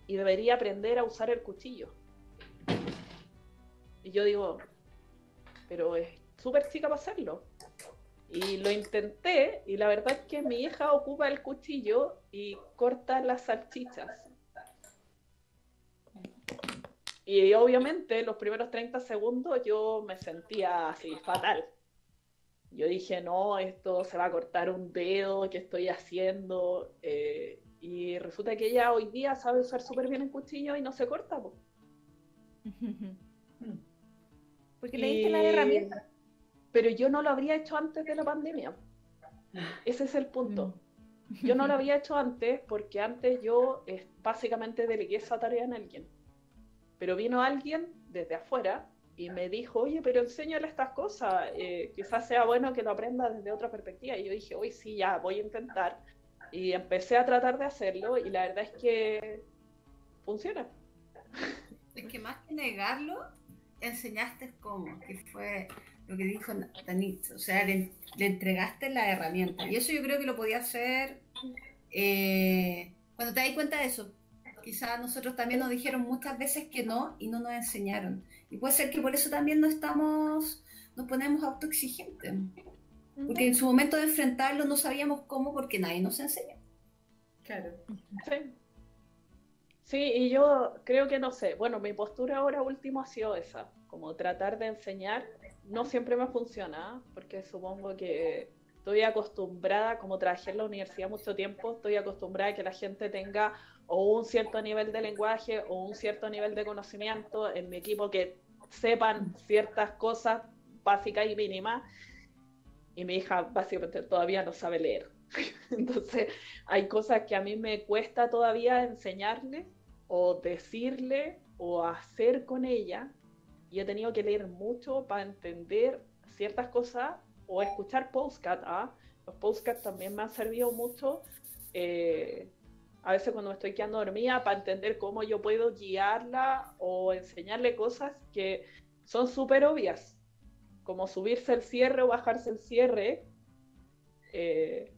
y debería aprender a usar el cuchillo. Y yo digo, pero es súper chica para hacerlo. Y lo intenté y la verdad es que mi hija ocupa el cuchillo y corta las salchichas. Y obviamente los primeros 30 segundos yo me sentía así fatal. Yo dije, no, esto se va a cortar un dedo, ¿qué estoy haciendo? Eh, y resulta que ella hoy día sabe usar súper bien el cuchillo y no se corta. (laughs) Porque le diste la herramienta. Pero yo no lo habría hecho antes de la pandemia. Ese es el punto. Yo no lo había hecho antes porque antes yo eh, básicamente delegué esa tarea en alguien. Pero vino alguien desde afuera y me dijo, oye, pero enséñale estas cosas, eh, quizás sea bueno que lo aprenda desde otra perspectiva. Y yo dije, hoy sí, ya, voy a intentar. Y empecé a tratar de hacerlo y la verdad es que funciona. Es que más que negarlo, enseñaste cómo, que fue lo que dijo Danitz, o sea, le, entregaste la herramienta. Y eso yo creo que lo podía hacer eh, cuando te das cuenta de eso, quizás nosotros también nos dijeron muchas veces que no y no nos enseñaron. Y puede ser que por eso también no estamos, nos ponemos autoexigentes. Porque en su momento de enfrentarlo no sabíamos cómo porque nadie nos enseñó. Claro. Sí. Sí, y yo creo que no sé. Bueno, mi postura ahora último ha sido esa, como tratar de enseñar. No siempre me funciona, porque supongo que estoy acostumbrada, como trabajé en la universidad mucho tiempo, estoy acostumbrada a que la gente tenga o un cierto nivel de lenguaje o un cierto nivel de conocimiento en mi equipo que sepan ciertas cosas básicas y mínimas. Y mi hija básicamente todavía no sabe leer. (laughs) Entonces hay cosas que a mí me cuesta todavía enseñarle o decirle o hacer con ella. Y he tenido que leer mucho para entender ciertas cosas o escuchar postcat. ¿ah? Los postcats también me han servido mucho eh, a veces cuando me estoy quedando dormida para entender cómo yo puedo guiarla o enseñarle cosas que son súper obvias, como subirse el cierre o bajarse el cierre. Eh,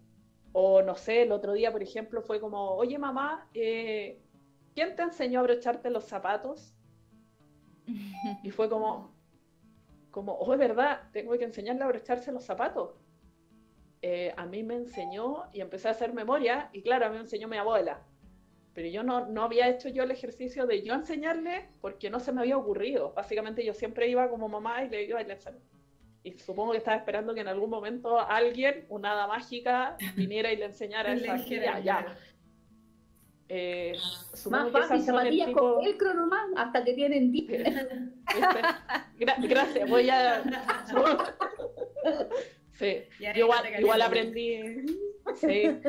o no sé, el otro día, por ejemplo, fue como, oye mamá, eh, ¿quién te enseñó a abrocharte los zapatos? (laughs) Y fue como, como, oh, es verdad, tengo que enseñarle a abrocharse los zapatos. Eh, a mí me enseñó y empecé a hacer memoria y claro, a mí me enseñó mi abuela. Pero yo no, no había hecho yo el ejercicio de yo enseñarle porque no se me había ocurrido. Básicamente yo siempre iba como mamá y le iba a enseñar. Y supongo que estaba esperando que en algún momento alguien, una hada mágica, viniera y le enseñara (laughs) esa ya, ya. Eh, Más fácil, zapatillas tipo... con velcro nomás, hasta que tienen (laughs) Gracias, voy a... (laughs) Sí, igual, aprendí. Sí.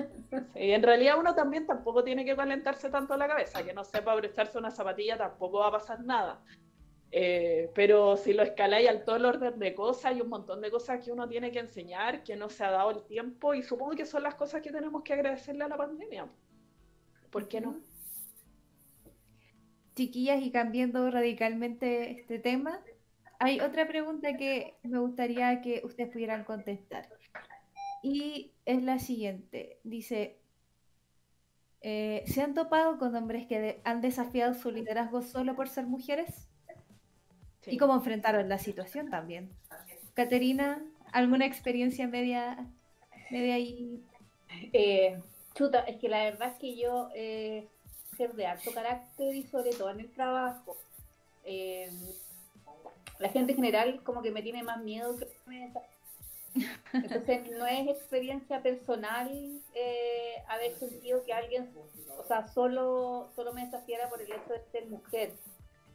en realidad uno también tampoco tiene que calentarse tanto la cabeza, que no sepa abrecharse una zapatilla tampoco va a pasar nada. Eh, pero si lo escaláis al todo el orden de cosas, hay un montón de cosas que uno tiene que enseñar, que no se ha dado el tiempo, y supongo que son las cosas que tenemos que agradecerle a la pandemia. ¿Por qué no? Chiquillas, y cambiando radicalmente este tema, hay otra pregunta que me gustaría que ustedes pudieran contestar. Y es la siguiente. Dice, eh, ¿se han topado con hombres que han desafiado su liderazgo solo por ser mujeres? ¿Y cómo enfrentaron la situación también? Caterina, ¿alguna experiencia media, media ahí? Eh, chuta, es que la verdad es que yo, eh, ser de alto carácter y sobre todo en el trabajo, eh, la gente en general como que me tiene más miedo que me entonces no es experiencia personal eh, haber sentido que alguien, o sea, solo, solo me desafiara por el hecho de ser mujer.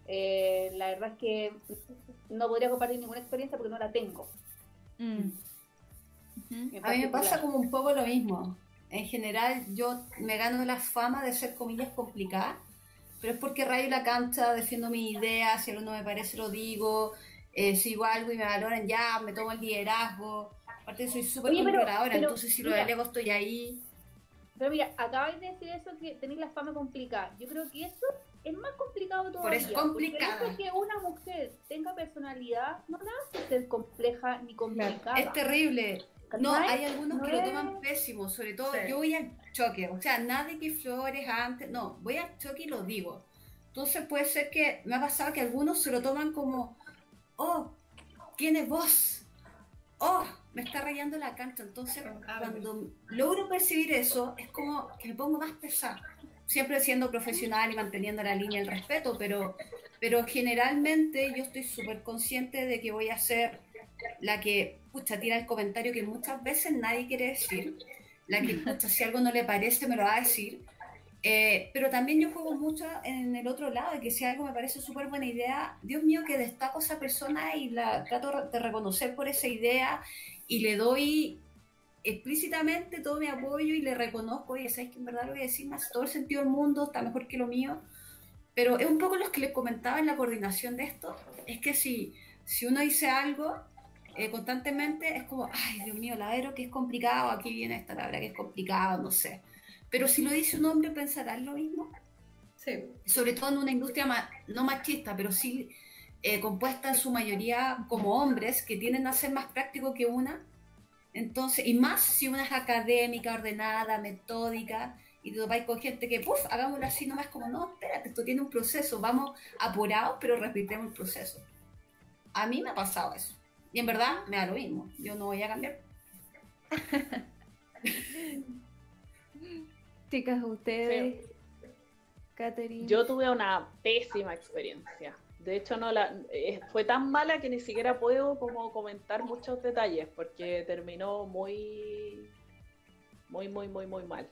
Eh, la verdad es que no podría compartir ninguna experiencia porque no la tengo. Mm. A mí me pasa como un poco lo mismo. En general yo me gano la fama de ser comillas complicadas pero es porque rayo la cancha, defiendo mis ideas, si algo no me parece lo digo, eh, sigo algo y me valoran ya, me tomo el liderazgo. Aparte soy súper controladora, entonces si lo delego estoy ahí. Pero mira, acabáis de decir eso que tenéis la fama complicada. Yo creo que eso es más complicado todavía. es complicada. Porque que una mujer tenga personalidad no la hace ser compleja ni complicada. Es terrible. No, hay algunos que lo toman pésimo, sobre todo yo voy al choque, o sea, nada de que flores antes, no, voy al choque y lo digo. Entonces puede ser que me ha pasado que algunos se lo toman como, oh, tiene voz, oh, me está rayando la cancha. Entonces, cuando logro percibir eso, es como que me pongo más pesada. Siempre siendo profesional y manteniendo la línea del respeto, pero, pero generalmente yo estoy súper consciente de que voy a ser la que, pucha, tira el comentario que muchas veces nadie quiere decir, la que, pucha, si algo no le parece me lo va a decir, eh, pero también yo juego mucho en el otro lado, de que si algo me parece súper buena idea, Dios mío, que destaco a esa persona y la trato de reconocer por esa idea y le doy explícitamente todo mi apoyo y le reconozco, y sabes que en verdad lo voy a decir más, todo el sentido del mundo está mejor que lo mío, pero es un poco lo que les comentaba en la coordinación de esto, es que si, si uno dice algo eh, constantemente, es como, ay, Dios mío, la vero que es complicado, aquí viene esta palabra que es complicado, no sé pero si lo dice un hombre, ¿pensarán lo mismo? Sí. Sobre todo en una industria no machista, pero sí eh, compuesta en su mayoría como hombres que tienden a ser más prácticos que una. Entonces, y más si una es académica, ordenada, metódica, y te topáis con gente que, puff, hagámoslo así nomás, como, no, espérate, esto tiene un proceso, vamos apurados, pero respetemos el proceso. A mí me ha pasado eso. Y en verdad me da lo mismo, yo no voy a cambiar. (laughs) Chicas, ustedes, Yo tuve una pésima experiencia. De hecho, no la eh, fue tan mala que ni siquiera puedo como comentar muchos detalles porque terminó muy, muy, muy, muy, muy mal.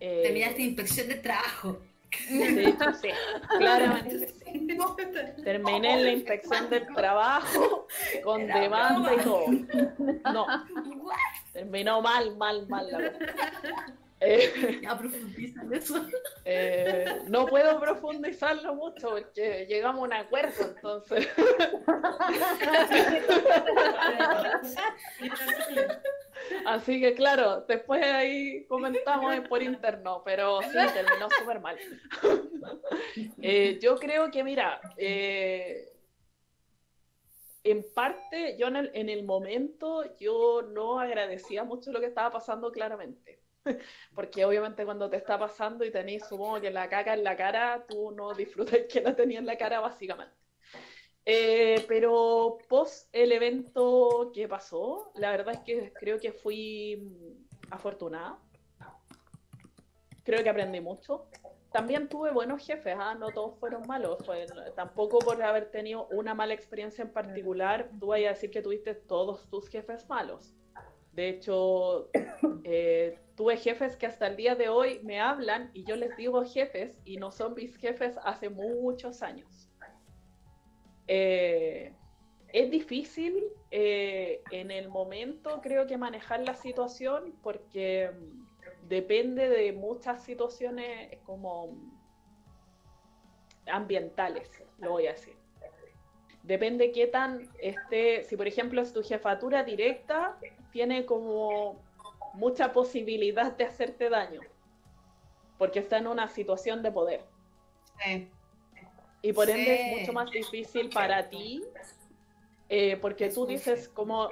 Eh, Terminaste inspección de trabajo. De hecho, sí, claramente sí. (laughs) Terminé en la inspección del trabajo con demanda y todo. No, terminó mal, mal, mal la verdad. Eh, eso. Eh, no puedo profundizarlo mucho porque llegamos a un acuerdo, entonces. Así que claro, después ahí comentamos por interno, pero sí, terminó súper mal. Eh, yo creo que, mira, en parte, yo en el, en el momento, yo no agradecía mucho lo que estaba pasando claramente (laughs) Porque obviamente cuando te está pasando y tenéis, supongo que la caca en la cara, tú no disfrutas que la tenías en la cara, básicamente. Eh, pero post el evento que pasó, la verdad es que creo que fui afortunada. Creo que aprendí mucho. También tuve buenos jefes, ¿ah? no todos fueron malos. tampoco por haber tenido una mala experiencia en particular, tú vayas a decir que tuviste todos tus jefes malos. De hecho, (coughs) eh, tuve jefes que hasta el día de hoy me hablan y yo les digo jefes y no son mis jefes hace muchos años. Eh, es difícil eh, en el momento, creo que manejar la situación porque mm, depende de muchas situaciones como ambientales, lo voy a decir. Depende qué tan esté, si por ejemplo es tu jefatura directa, tiene como mucha posibilidad de hacerte daño, porque está en una situación de poder. Y por ende es mucho más difícil para ti, eh, porque tú dices como,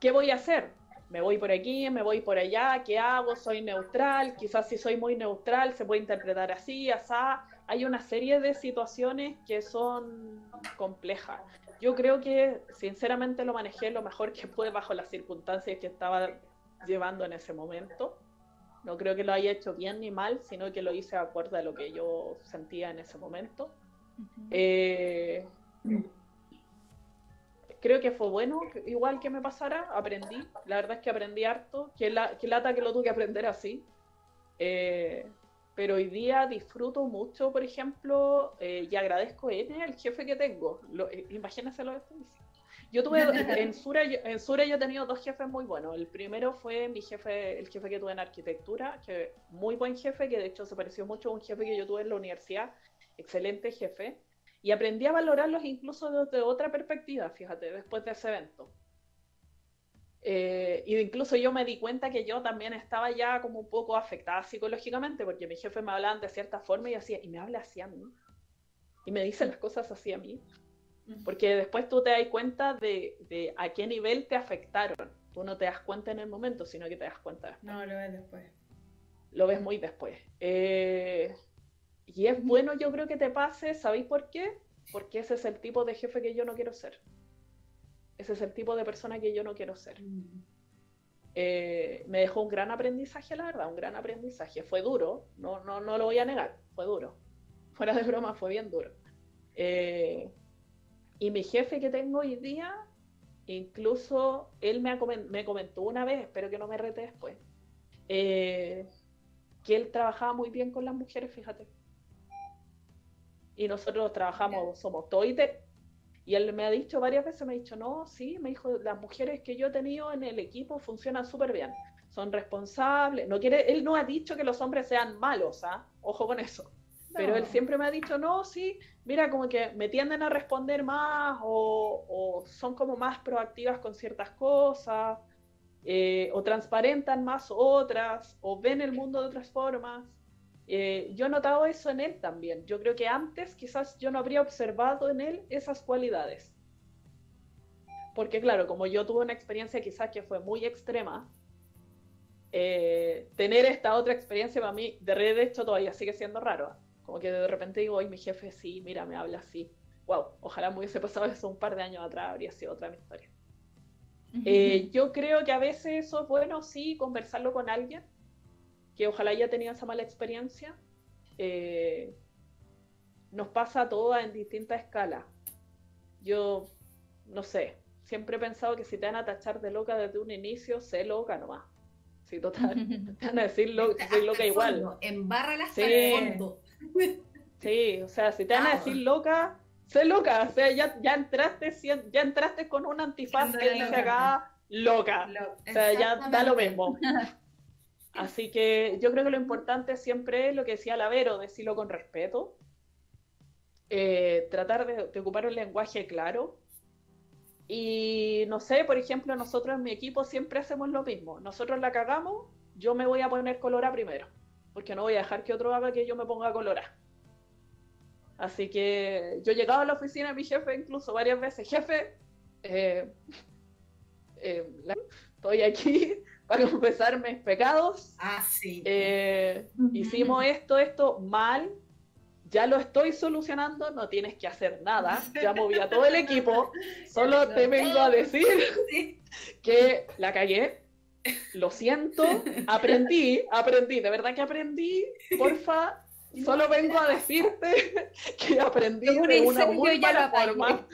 ¿qué voy a hacer? Me voy por aquí, me voy por allá, ¿qué hago? Soy neutral, quizás si soy muy neutral se puede interpretar así, asá. Hay una serie de situaciones que son complejas. Yo creo que sinceramente lo manejé lo mejor que pude bajo las circunstancias que estaba llevando en ese momento. No creo que lo haya hecho bien ni mal, sino que lo hice de acuerdo a lo que yo sentía en ese momento. Eh, creo que fue bueno, igual que me pasara, aprendí. La verdad es que aprendí harto. Que, la, que lata que lo tuve que aprender así. Eh, pero hoy día disfruto mucho, por ejemplo, eh, y agradezco a él, el jefe que tengo. Lo, eh, imagínense lo que estoy diciendo. Yo tuve, (laughs) en Sura, en Sura yo he tenido dos jefes muy buenos. El primero fue mi jefe, el jefe que tuve en arquitectura, que muy buen jefe, que de hecho se pareció mucho a un jefe que yo tuve en la universidad. Excelente jefe. Y aprendí a valorarlos incluso desde otra perspectiva, fíjate, después de ese evento. Eh, y incluso yo me di cuenta que yo también estaba ya como un poco afectada psicológicamente, porque mi jefe me hablaba de cierta forma y hacía, y me habla así a mí. Y me dice las cosas así a mí. Porque después tú te das cuenta de, de, a qué nivel te afectaron. Tú no te das cuenta en el momento, sino que te das cuenta después. No, lo ves después. Lo ves muy después. Eh, y es bueno, yo creo que te pase, ¿sabéis por qué? Porque ese es el tipo de jefe que yo no quiero ser. Ese es el tipo de persona que yo no quiero ser. Eh, me dejó un gran aprendizaje, la verdad, un gran aprendizaje. Fue duro, no, no, no lo voy a negar, fue duro. Fuera de broma, fue bien duro. Eh, y mi jefe que tengo hoy día, incluso él me, me comentó una vez, espero que no me rete después, eh, que él trabajaba muy bien con las mujeres, fíjate. Y nosotros trabajamos, somos toite. Y él me ha dicho varias veces, me ha dicho, no, sí, me dijo, las mujeres que yo he tenido en el equipo funcionan súper bien, son responsables. No quiere, él no ha dicho que los hombres sean malos, ¿ah? Ojo con eso. Pero él siempre me ha dicho, no, sí, mira, como que me tienden a responder más o, o son como más proactivas con ciertas cosas, eh, o transparentan más otras, o ven el mundo de otras formas. Eh, yo he notado eso en él también. Yo creo que antes quizás yo no habría observado en él esas cualidades. Porque claro, como yo tuve una experiencia quizás que fue muy extrema, eh, tener esta otra experiencia para mí, de hecho todavía sigue siendo raro. Como que de repente digo, hoy mi jefe sí, mira, me habla así. Wow, ojalá me hubiese pasado eso un par de años atrás, habría sido otra mi historia. Eh, yo creo que a veces eso es bueno, sí, conversarlo con alguien, que ojalá haya tenido esa mala experiencia. Eh, nos pasa a todas en distintas escalas. Yo, no sé, siempre he pensado que si te van a tachar de loca desde un inicio, sé loca nomás. Sí, total. (laughs) Te van a decir lo, soy loca igual. Embárrala hasta Sí. el fondo. Sí, o sea, si te van a decir loca, sé loca. O sea, ya, ya, entraste, ya entraste con un antifaz que dice acá loca. Lo- O sea, ya da lo mismo. (laughs) Así que yo creo que lo importante siempre es lo que decía Lavero, decirlo con respeto, eh, tratar de, de ocupar un lenguaje claro. Y no sé, por ejemplo, nosotros en mi equipo siempre hacemos lo mismo. Nosotros la cagamos, yo me voy a poner colora primero, porque no voy a dejar que otro haga que yo me ponga colora. Así que yo llegaba a la oficina de mi jefe incluso varias veces, jefe, eh, eh, la- estoy aquí (laughs) para confesar mis pecados. Ah, sí. Eh, hicimos esto, esto mal. Ya lo estoy solucionando, no tienes que hacer nada. Ya moví a todo el equipo. (laughs) Solo te vengo a decir que la cagué. Lo siento. Aprendí, aprendí. De verdad que aprendí. Porfa, solo vengo a decirte que aprendí Un de una muy ya mala forma.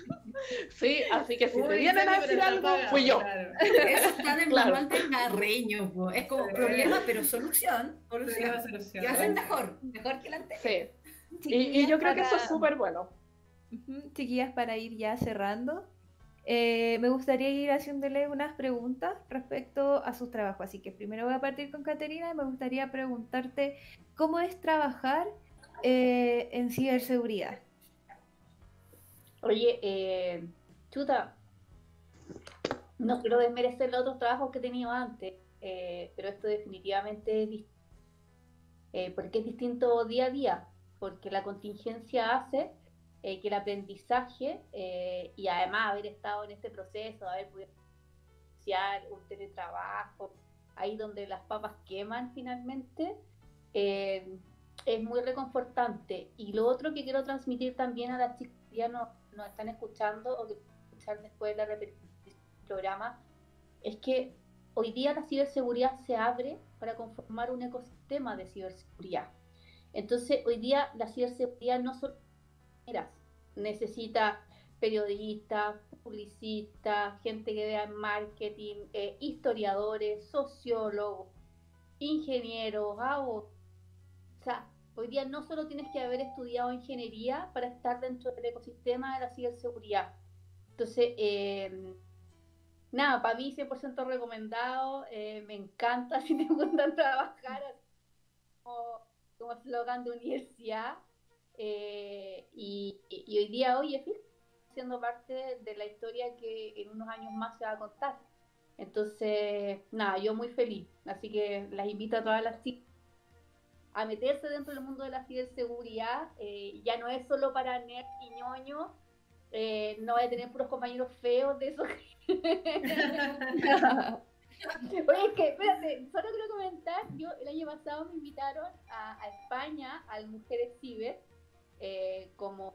Sí, así que si Un te vienen a decir algo, apagado, fui yo. claro. Eso está en Claro. manual del carreño, po. Es como problema, pero solución. Solución. solución. Y hacen mejor, mejor que la anterior. Sí. Y, y yo creo que eso es para- súper bueno. Chiquillas, para ir ya cerrando, eh, me gustaría ir haciéndole unas preguntas respecto a sus trabajos. Así que primero voy a partir con Caterina y me gustaría preguntarte cómo es trabajar eh, en ciberseguridad. Oye, eh, chuta, no quiero desmerecer los otros trabajos que he tenido antes, pero esto definitivamente es distinto. porque es distinto día a día, porque la contingencia hace eh, que el aprendizaje eh, y además haber estado en este proceso, haber podido iniciar un teletrabajo, ahí donde las papas queman finalmente, eh, es muy reconfortante. Y lo otro que quiero transmitir también a las chicas que ya no, nos están escuchando o que escuchar después de la repetición del programa, es que hoy día la ciberseguridad se abre para conformar un ecosistema de ciberseguridad. Entonces, hoy día la ciberseguridad no solo mira, necesita periodistas, publicistas, gente que vea en marketing, eh, historiadores, sociólogos, ingenieros, abogados. O sea, hoy día no solo tienes que haber estudiado ingeniería para estar dentro del ecosistema de la ciberseguridad. Entonces, eh, nada, para mí 100% recomendado, eh, me encanta (laughs) si te gustan trabajar como, como eslogan de universidad. Eh, y, hoy día, oye, fíjate, siendo parte de la historia que en unos años más se va a contar. Entonces, nada, yo muy feliz. Así que las invito a todas las chicas a meterse dentro del mundo de la ciberseguridad. Eh, ya no es solo para nerd y. Eh, no voy a tener puros compañeros feos de eso. (laughs) Oye, es que, espérate, solo quiero comentar, yo el año pasado me invitaron a, España, al Mujeres Ciber, eh, como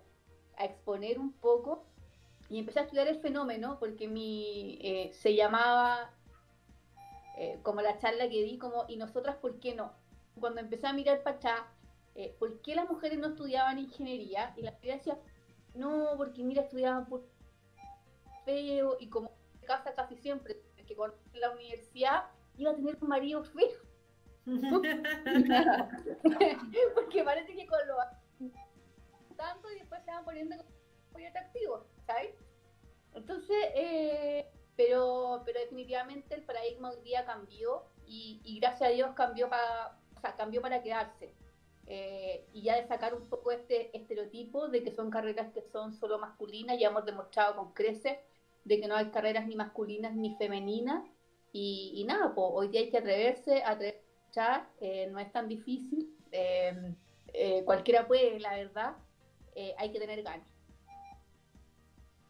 a exponer un poco y empecé a estudiar el fenómeno porque mi eh, se llamaba eh, como la charla que di como y nosotras por qué no cuando empecé a mirar para allá por qué las mujeres no estudiaban ingeniería y la mayoría decía no porque mira estudiaban por feo y como casa casi siempre que con la universidad iba a tener un marido feo. (laughs) (laughs) Porque parece que con lo y después se van poniendo muy atractivos, ¿sabes? Entonces, eh, pero, pero definitivamente el paradigma hoy día cambió y, gracias a Dios cambió para, cambió para quedarse. Eh, y ya de sacar un poco este estereotipo de que son carreras que son solo masculinas, ya hemos demostrado con creces de que no hay carreras ni masculinas ni femeninas. Y, nada, pues hoy día hay que atreverse, atreverse, eh, no es tan difícil, em, eh, cualquiera puede, la verdad, eh, hay que tener ganas.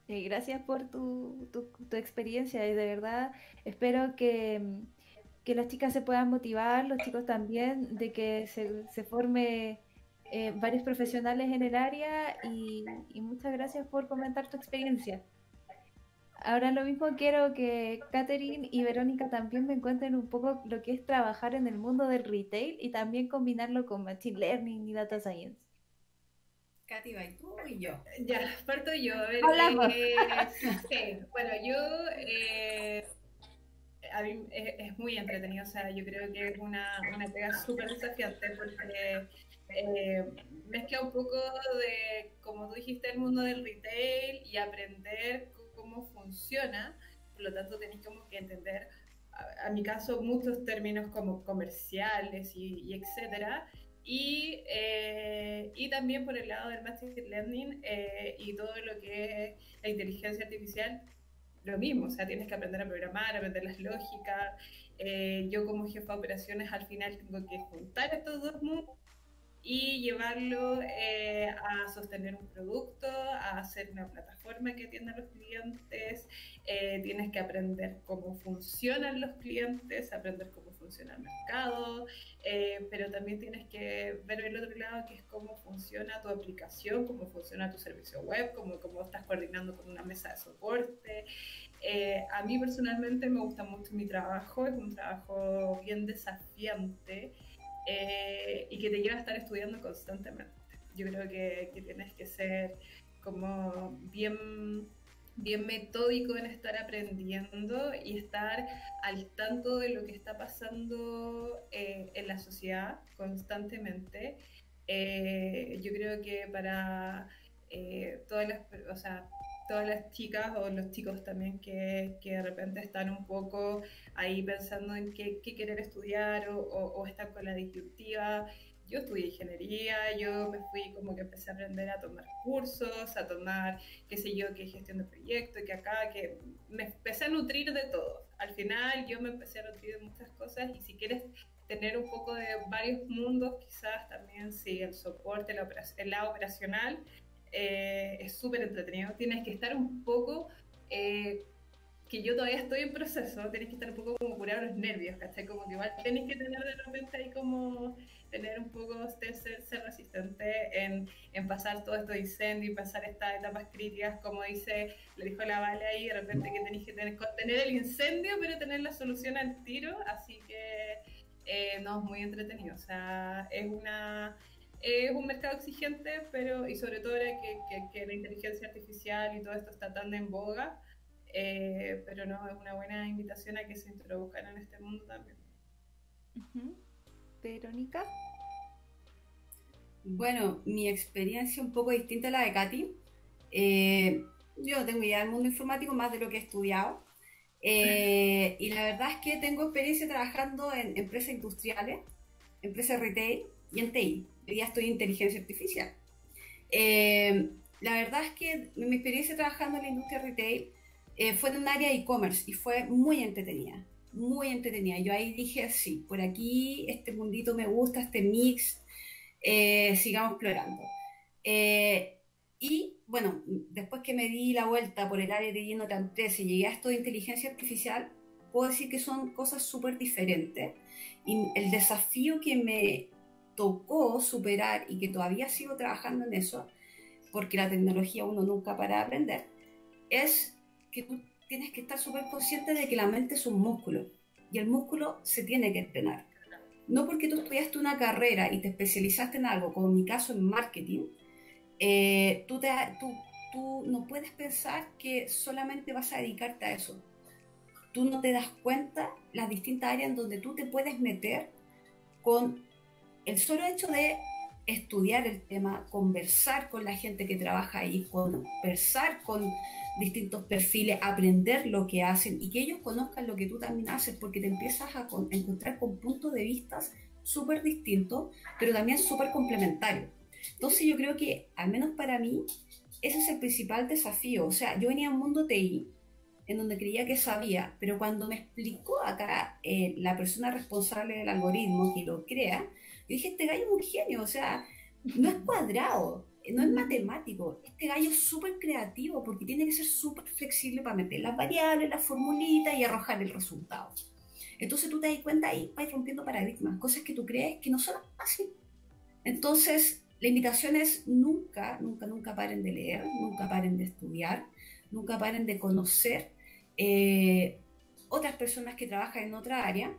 gracias por tu, experiencia y de verdad espero que, que, las chicas se puedan motivar, los chicos también, de que se, se forme varios profesionales en el área y, y muchas gracias por comentar tu experiencia. Ahora lo mismo quiero que Katherine y Verónica también me cuenten un poco lo que es trabajar en el mundo del retail y también combinarlo con Machine Learning y Data Science. Katy, tú y yo. Ya, parto yo. A ver, eh, bueno, yo... Eh, a mí es, muy entretenido, o sea, yo creo que es una, una pega súper desafiante porque eh, mezcla un poco de, como tú dijiste, el mundo del retail y aprender funciona, por lo tanto tenéis como que entender, a, mi caso, muchos términos como comerciales y, etcétera. Y, eh, y, también por el lado del Machine Learning eh, y todo lo que es la inteligencia artificial, lo mismo, o sea, tienes que aprender a programar, aprender las lógicas. Eh, yo como jefa de operaciones al final tengo que juntar estos dos mundos y llevarlo eh, a sostener un producto, a hacer una plataforma que atienda a los clientes, eh, tienes que aprender cómo funcionan los clientes, aprender cómo funciona el mercado, eh, pero también tienes que ver el otro lado que es cómo funciona tu aplicación, cómo funciona tu servicio web, cómo, cómo estás coordinando con una mesa de soporte. a mí personalmente me gusta mucho mi trabajo, es un trabajo bien desafiante. Eh, y que te lleva a estar estudiando constantemente. Yo creo que, que tienes que ser como bien, bien metódico en estar aprendiendo y estar al tanto de lo que está pasando eh, en la sociedad constantemente. Eh, yo creo que para todas las, o sea, todas las chicas o los chicos también que, que, de repente están un poco ahí pensando en qué, qué querer estudiar o, o, están con la disyuntiva. Yo estudié ingeniería, yo me fui como que empecé a aprender a tomar cursos, a tomar, qué sé yo, qué gestión de proyectos, que acá, que me empecé a nutrir de todo. Al final yo me empecé a nutrir de muchas cosas y si quieres tener un poco de varios mundos, quizás también si el soporte, el lado operacional, eh, es súper entretenido. Tienes que estar un poco, eh, que yo todavía estoy en proceso, tienes que estar un poco como curado los nervios, ¿cachai? Como que igual tienes que tener de repente ahí como tener un poco, ser, ser resistente en, en, pasar todo esto incendio y pasar estas etapas críticas, como dice, le dijo la Vale ahí, de repente que tenéis que tener, contener el incendio, pero tener la solución al tiro, así que eh, no, es muy entretenido, o sea, es una es un mercado exigente, pero y sobre todo que, que, la inteligencia artificial y todo esto está tan en boga, eh, pero no, es una buena invitación a que se introduzcan en este mundo también. Verónica. Bueno, mi experiencia un poco distinta a la de Katy. Eh, yo no tengo idea del mundo informático más de lo que he estudiado. Eh, y la verdad es que tengo experiencia trabajando en empresas industriales, empresas retail y en TI ya estoy en inteligencia artificial. Eh, la verdad es que mi experiencia trabajando en la industria retail eh, fue en un área de e-commerce y fue muy entretenida, muy entretenida. Yo ahí dije, sí, por aquí este mundito me gusta, este mix, eh, sigamos explorando. Eh, y bueno, después que me di la vuelta por el área de lleno tan 13 y llegué a esto de inteligencia artificial, puedo decir que son cosas súper diferentes. Y el desafío que me tocó superar y que todavía sigo trabajando en eso, porque la tecnología uno nunca para de aprender, es que tú tienes que estar súper consciente de que la mente es un músculo y el músculo se tiene que entrenar. No porque tú estudiaste una carrera y te especializaste en algo, como en mi caso en marketing, eh, tú, te, tú, tú no puedes pensar que solamente vas a dedicarte a eso. Tú no te das cuenta las distintas áreas en donde tú te puedes meter con el solo hecho de estudiar el tema, conversar con la gente que trabaja ahí, conversar con distintos perfiles, aprender lo que hacen y que ellos conozcan lo que tú también haces, porque te empiezas a, encontrar con puntos de vista súper distintos, pero también súper complementarios. Entonces yo creo que, al menos para mí, ese es el principal desafío. O sea, yo venía a un mundo TI, en donde creía que sabía, pero cuando me explicó acá eh, la persona responsable del algoritmo que lo crea, yo dije, este gallo es un genio, o sea, no es cuadrado, no es matemático, este gallo es súper creativo porque tiene que ser súper flexible para meter las variables, las formulitas y arrojar el resultado. Entonces tú te das cuenta ahí, vas rompiendo paradigmas, cosas que tú crees que no son así. Entonces, la invitación es nunca, nunca, nunca paren de leer, nunca paren de estudiar, nunca paren de conocer eh, otras personas que trabajan en otra área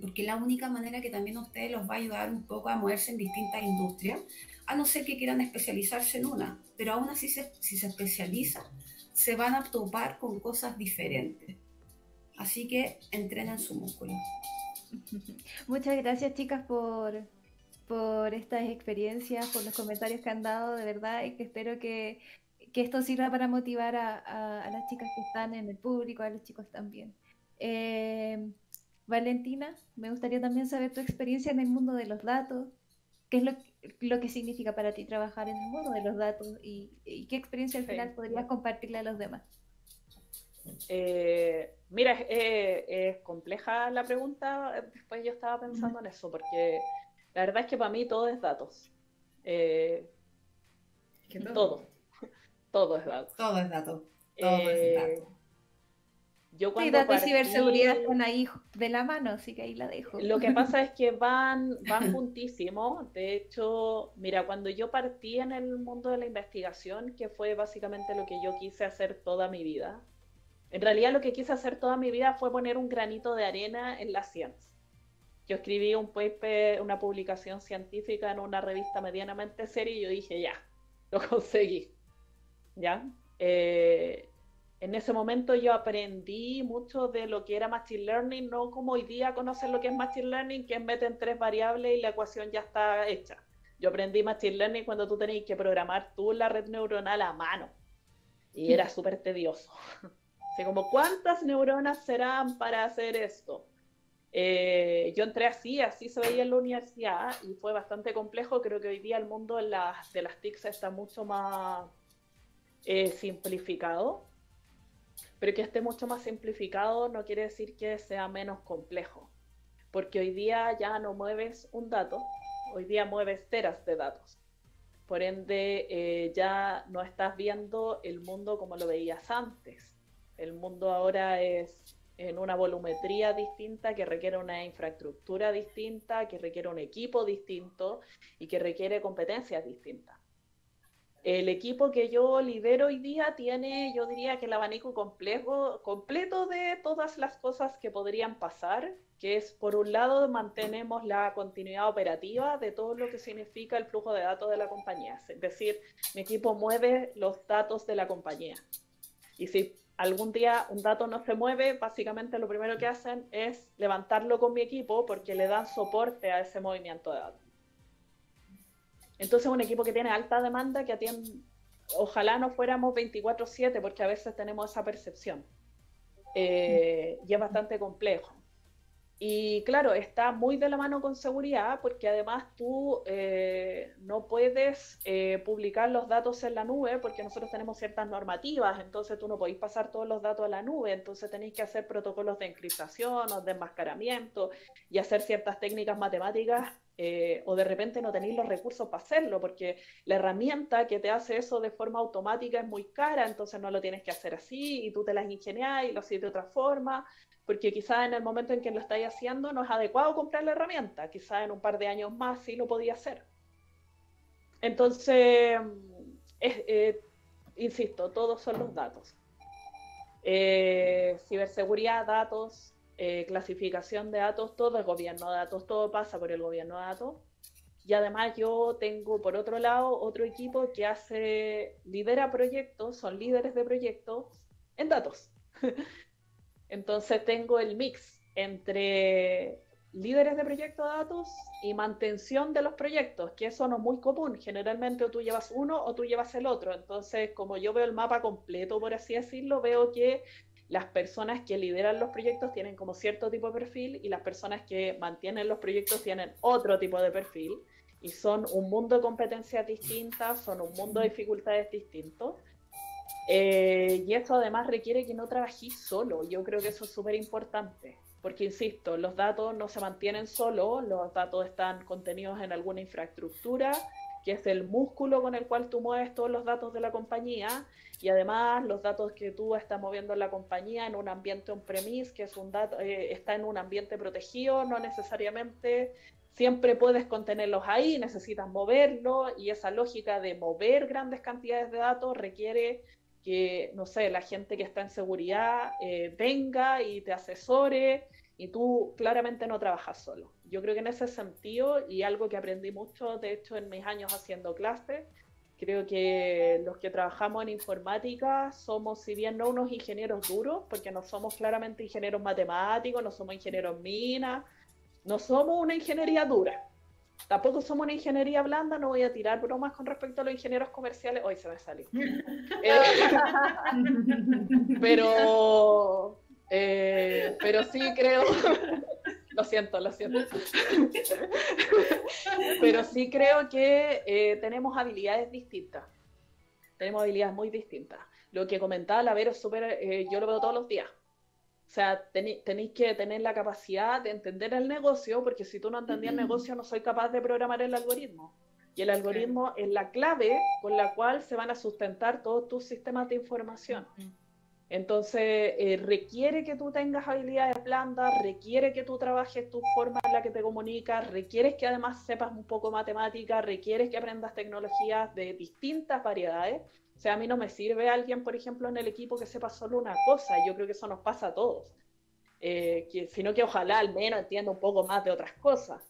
porque la única manera que también a ustedes los va a ayudar un poco a moverse en distintas industrias, a no ser que quieran especializarse en una, pero aún así si se especializan, se van a topar con cosas diferentes. Así que entrenan su músculo. (laughs) Muchas gracias chicas por, por estas experiencias, por los comentarios que han dado, de verdad, y que espero que, que esto sirva para motivar a, a, las chicas que están en el público, a los chicos también. Eh, Valentina, me gustaría también saber tu experiencia en el mundo de los datos. ¿Qué es lo, que significa para ti trabajar en el mundo de los datos y, qué experiencia al final podrías compartirle a los demás? Eh, mira, es compleja la pregunta. Después yo estaba pensando en eso, porque la verdad es que para mí todo es datos. Eh, todo? (laughs) todo? es datos. Todo es datos. Todo es datos. Yo cuando sí, ciberseguridad están ahí de la mano, así que ahí la dejo. Lo que (laughs) pasa es que van, van juntísimos. De hecho, mira, cuando yo partí en el mundo de la investigación, que fue básicamente lo que yo quise hacer toda mi vida, en realidad lo que quise hacer toda mi vida fue poner un granito de arena en la ciencia. Yo escribí un paper, una publicación científica en una revista medianamente seria y yo dije, ya, lo (laughs) conseguí. ¿Ya? Eh, en ese momento yo aprendí mucho de lo que era Machine Learning, no como hoy día conocer lo que es Machine Learning, que es meten tres variables y la ecuación ya está hecha. Yo aprendí Machine Learning cuando tú tenías que programar tú la red neuronal a mano. Y era súper tedioso. (laughs) Así como, ¿cuántas neuronas serán para hacer esto? Eh, yo entré así, así se veía en la universidad y fue bastante complejo. Creo que hoy día el mundo de las, de las TICs está mucho más eh, simplificado pero que esté mucho más simplificado no quiere decir que sea menos complejo, porque hoy día ya no mueves un dato, hoy día mueves teras de datos. Por ende, eh, ya no estás viendo el mundo como lo veías antes. El mundo ahora es en una volumetría distinta, que requiere una infraestructura distinta, que requiere un equipo distinto y que requiere competencias distintas. El equipo que yo lidero hoy día tiene, yo diría que el abanico complejo, completo de todas las cosas que podrían pasar, que es, por un lado, mantenemos la continuidad operativa de todo lo que significa el flujo de datos de la compañía. Es decir, mi equipo mueve los datos de la compañía. Y si algún día un dato no se mueve, básicamente lo primero que hacen es levantarlo con mi equipo porque le dan soporte a ese movimiento de datos. Entonces, un equipo que tiene alta demanda, que atiende, ojalá no fuéramos 24/7, porque a veces tenemos esa percepción. Eh, y es bastante complejo. Y claro, está muy de la mano con seguridad porque además tú eh, no puedes eh, publicar los datos en la nube porque nosotros tenemos ciertas normativas, entonces tú no podéis pasar todos los datos a la nube, entonces tenéis que hacer protocolos de encriptación o de enmascaramiento y hacer ciertas técnicas matemáticas eh, o de repente no tenéis los recursos para hacerlo porque la herramienta que te hace eso de forma automática es muy cara, entonces no lo tienes que hacer así y tú te las ingenias y lo haces de otra forma porque quizás en el momento en que lo estáis haciendo no es adecuado comprar la herramienta, quizás en un par de años más sí lo podía hacer. Entonces, eh, insisto, todos son los datos. Eh, ciberseguridad, datos, eh, clasificación de datos, todo el gobierno de datos, todo pasa por el gobierno de datos. Y además yo tengo por otro lado otro equipo que hace, lidera proyectos, son líderes de proyectos en datos. (laughs) Entonces tengo el mix entre líderes de proyecto de datos y mantención de los proyectos, que eso no es muy común. Generalmente o tú llevas uno o tú llevas el otro. Entonces, como yo veo el mapa completo, por así decirlo, veo que las personas que lideran los proyectos tienen como cierto tipo de perfil y las personas que mantienen los proyectos tienen otro tipo de perfil y son un mundo de competencias distintas, son un mundo de dificultades distintos. Eh, y esto además requiere que no trabajéis solo. Yo creo que eso es súper importante. Porque, insisto, los datos no se mantienen solo, los datos están contenidos en alguna infraestructura, que es el músculo con el cual tú mueves todos los datos de la compañía. Y además los datos que tú estás moviendo en la compañía en un ambiente on-premise, que es un dato, eh, está en un ambiente protegido, no necesariamente siempre puedes contenerlos ahí, necesitas moverlo y esa lógica de mover grandes cantidades de datos requiere que, no sé, la gente que está en seguridad eh, venga y te asesore y tú claramente no trabajas solo. Yo creo que en ese sentido, y algo que aprendí mucho, de hecho, en mis años haciendo clases, creo que los que trabajamos en informática somos, si bien no unos ingenieros duros, porque no somos claramente ingenieros matemáticos, no somos ingenieros minas, no somos una ingeniería dura. Tampoco somos una ingeniería blanda, no voy a tirar bromas con respecto a los ingenieros comerciales. Hoy se me salió. (laughs) Eh, pero, eh, pero sí creo, (laughs) lo siento, lo siento. (laughs) pero sí creo que eh, tenemos habilidades distintas. Tenemos habilidades muy distintas. Lo que comentaba la Vero es súper, yo lo veo todos los días. O sea, tenéis que tener la capacidad de entender el negocio, porque si tú no entendías el negocio, no soy capaz de programar el algoritmo. Y el algoritmo es la clave con la cual se van a sustentar todos tus sistemas de información. Entonces, eh, requiere que tú tengas habilidades blandas, requiere que tú trabajes tu forma en la que te comunicas, requiere que además sepas un poco matemática, requiere que aprendas tecnologías de distintas variedades o sea, a mí no me sirve alguien, por ejemplo, en el equipo que sepa solo una cosa. Yo creo que eso nos pasa a todos. Eh, sino que ojalá al menos entienda un poco más de otras cosas.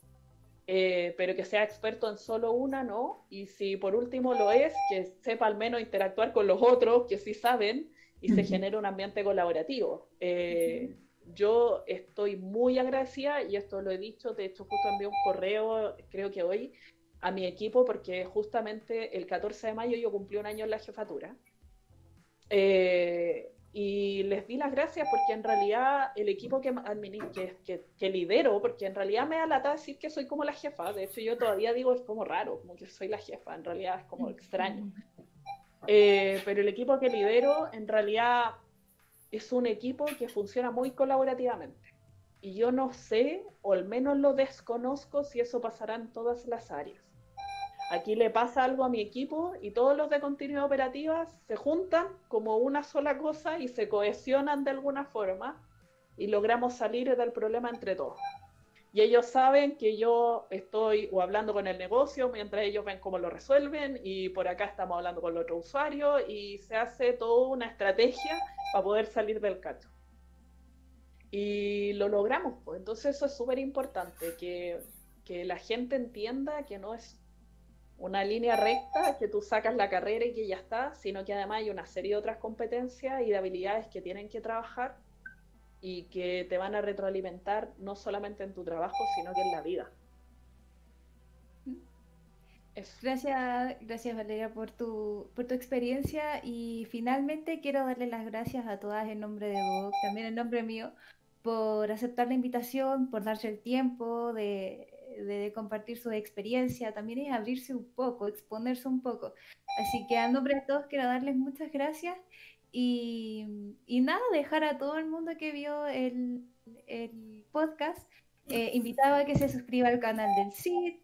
Eh, pero que sea experto en solo una, ¿no? Y si por último lo es, que sepa al menos interactuar con los otros que sí saben y se genere un ambiente colaborativo. Eh, yo estoy muy agradecida y esto lo he dicho, de hecho justo envié un correo, creo que hoy, a mi equipo porque justamente el 14 de mayo yo cumplí un año en la jefatura. Eh, y les di las gracias porque en realidad el equipo que, que, que, lidero, porque en realidad me da lata decir que soy como la jefa, de hecho yo todavía digo es como raro, como que soy la jefa, en realidad es como extraño. Eh, pero el equipo que lidero en realidad es un equipo que funciona muy colaborativamente. Y yo no sé, o al menos lo desconozco, si eso pasará en todas las áreas. Aquí le pasa algo a mi equipo y todos los de continuidad operativa se juntan como una sola cosa y se cohesionan de alguna forma y logramos salir del problema entre todos. Y ellos saben que yo estoy o hablando con el negocio mientras ellos ven cómo lo resuelven y por acá estamos hablando con el otro usuario y se hace toda una estrategia para poder salir del cacho. Y lo logramos, pues. entonces eso es súper importante, que, que la gente entienda que no es una línea recta que tú sacas la carrera y que ya está, sino que además hay una serie de otras competencias y de habilidades que tienen que trabajar y que te van a retroalimentar no solamente en tu trabajo, sino que en la vida. Gracias, gracias Valeria por tu, por tu experiencia y finalmente quiero darle las gracias a todas en nombre de vos, también en nombre mío, por aceptar la invitación, por darse el tiempo de, de compartir su experiencia, también es abrirse un poco, exponerse un poco. Así que a nombre de todos quiero darles muchas gracias y, nada, dejar a todo el mundo que vio el, el podcast, eh, invitado a que se suscriba al canal del CID,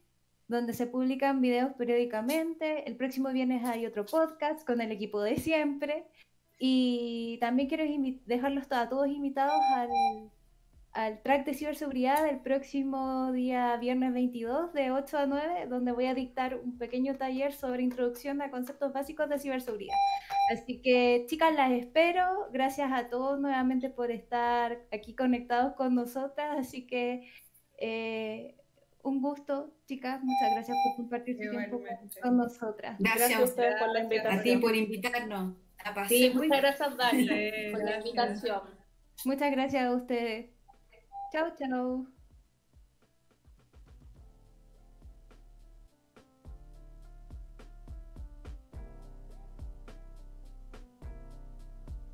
donde se publican videos periódicamente. El próximo viernes hay otro podcast con el equipo de siempre. Y también quiero dejarlos a todos invitados al al track de ciberseguridad el próximo día viernes 22 de 8 a 9, donde voy a dictar un pequeño taller sobre introducción a conceptos básicos de ciberseguridad. Así que chicas, las espero. Gracias a todos nuevamente por estar aquí conectados con nosotras. Así que eh, un gusto, chicas. Muchas gracias por compartir su tiempo con nosotras. Gracias, a ustedes por la invitación. A ti por invitarnos. sí, muchas gracias, Dani, (laughs) por la invitación. Muchas gracias a ustedes. Chao, chao.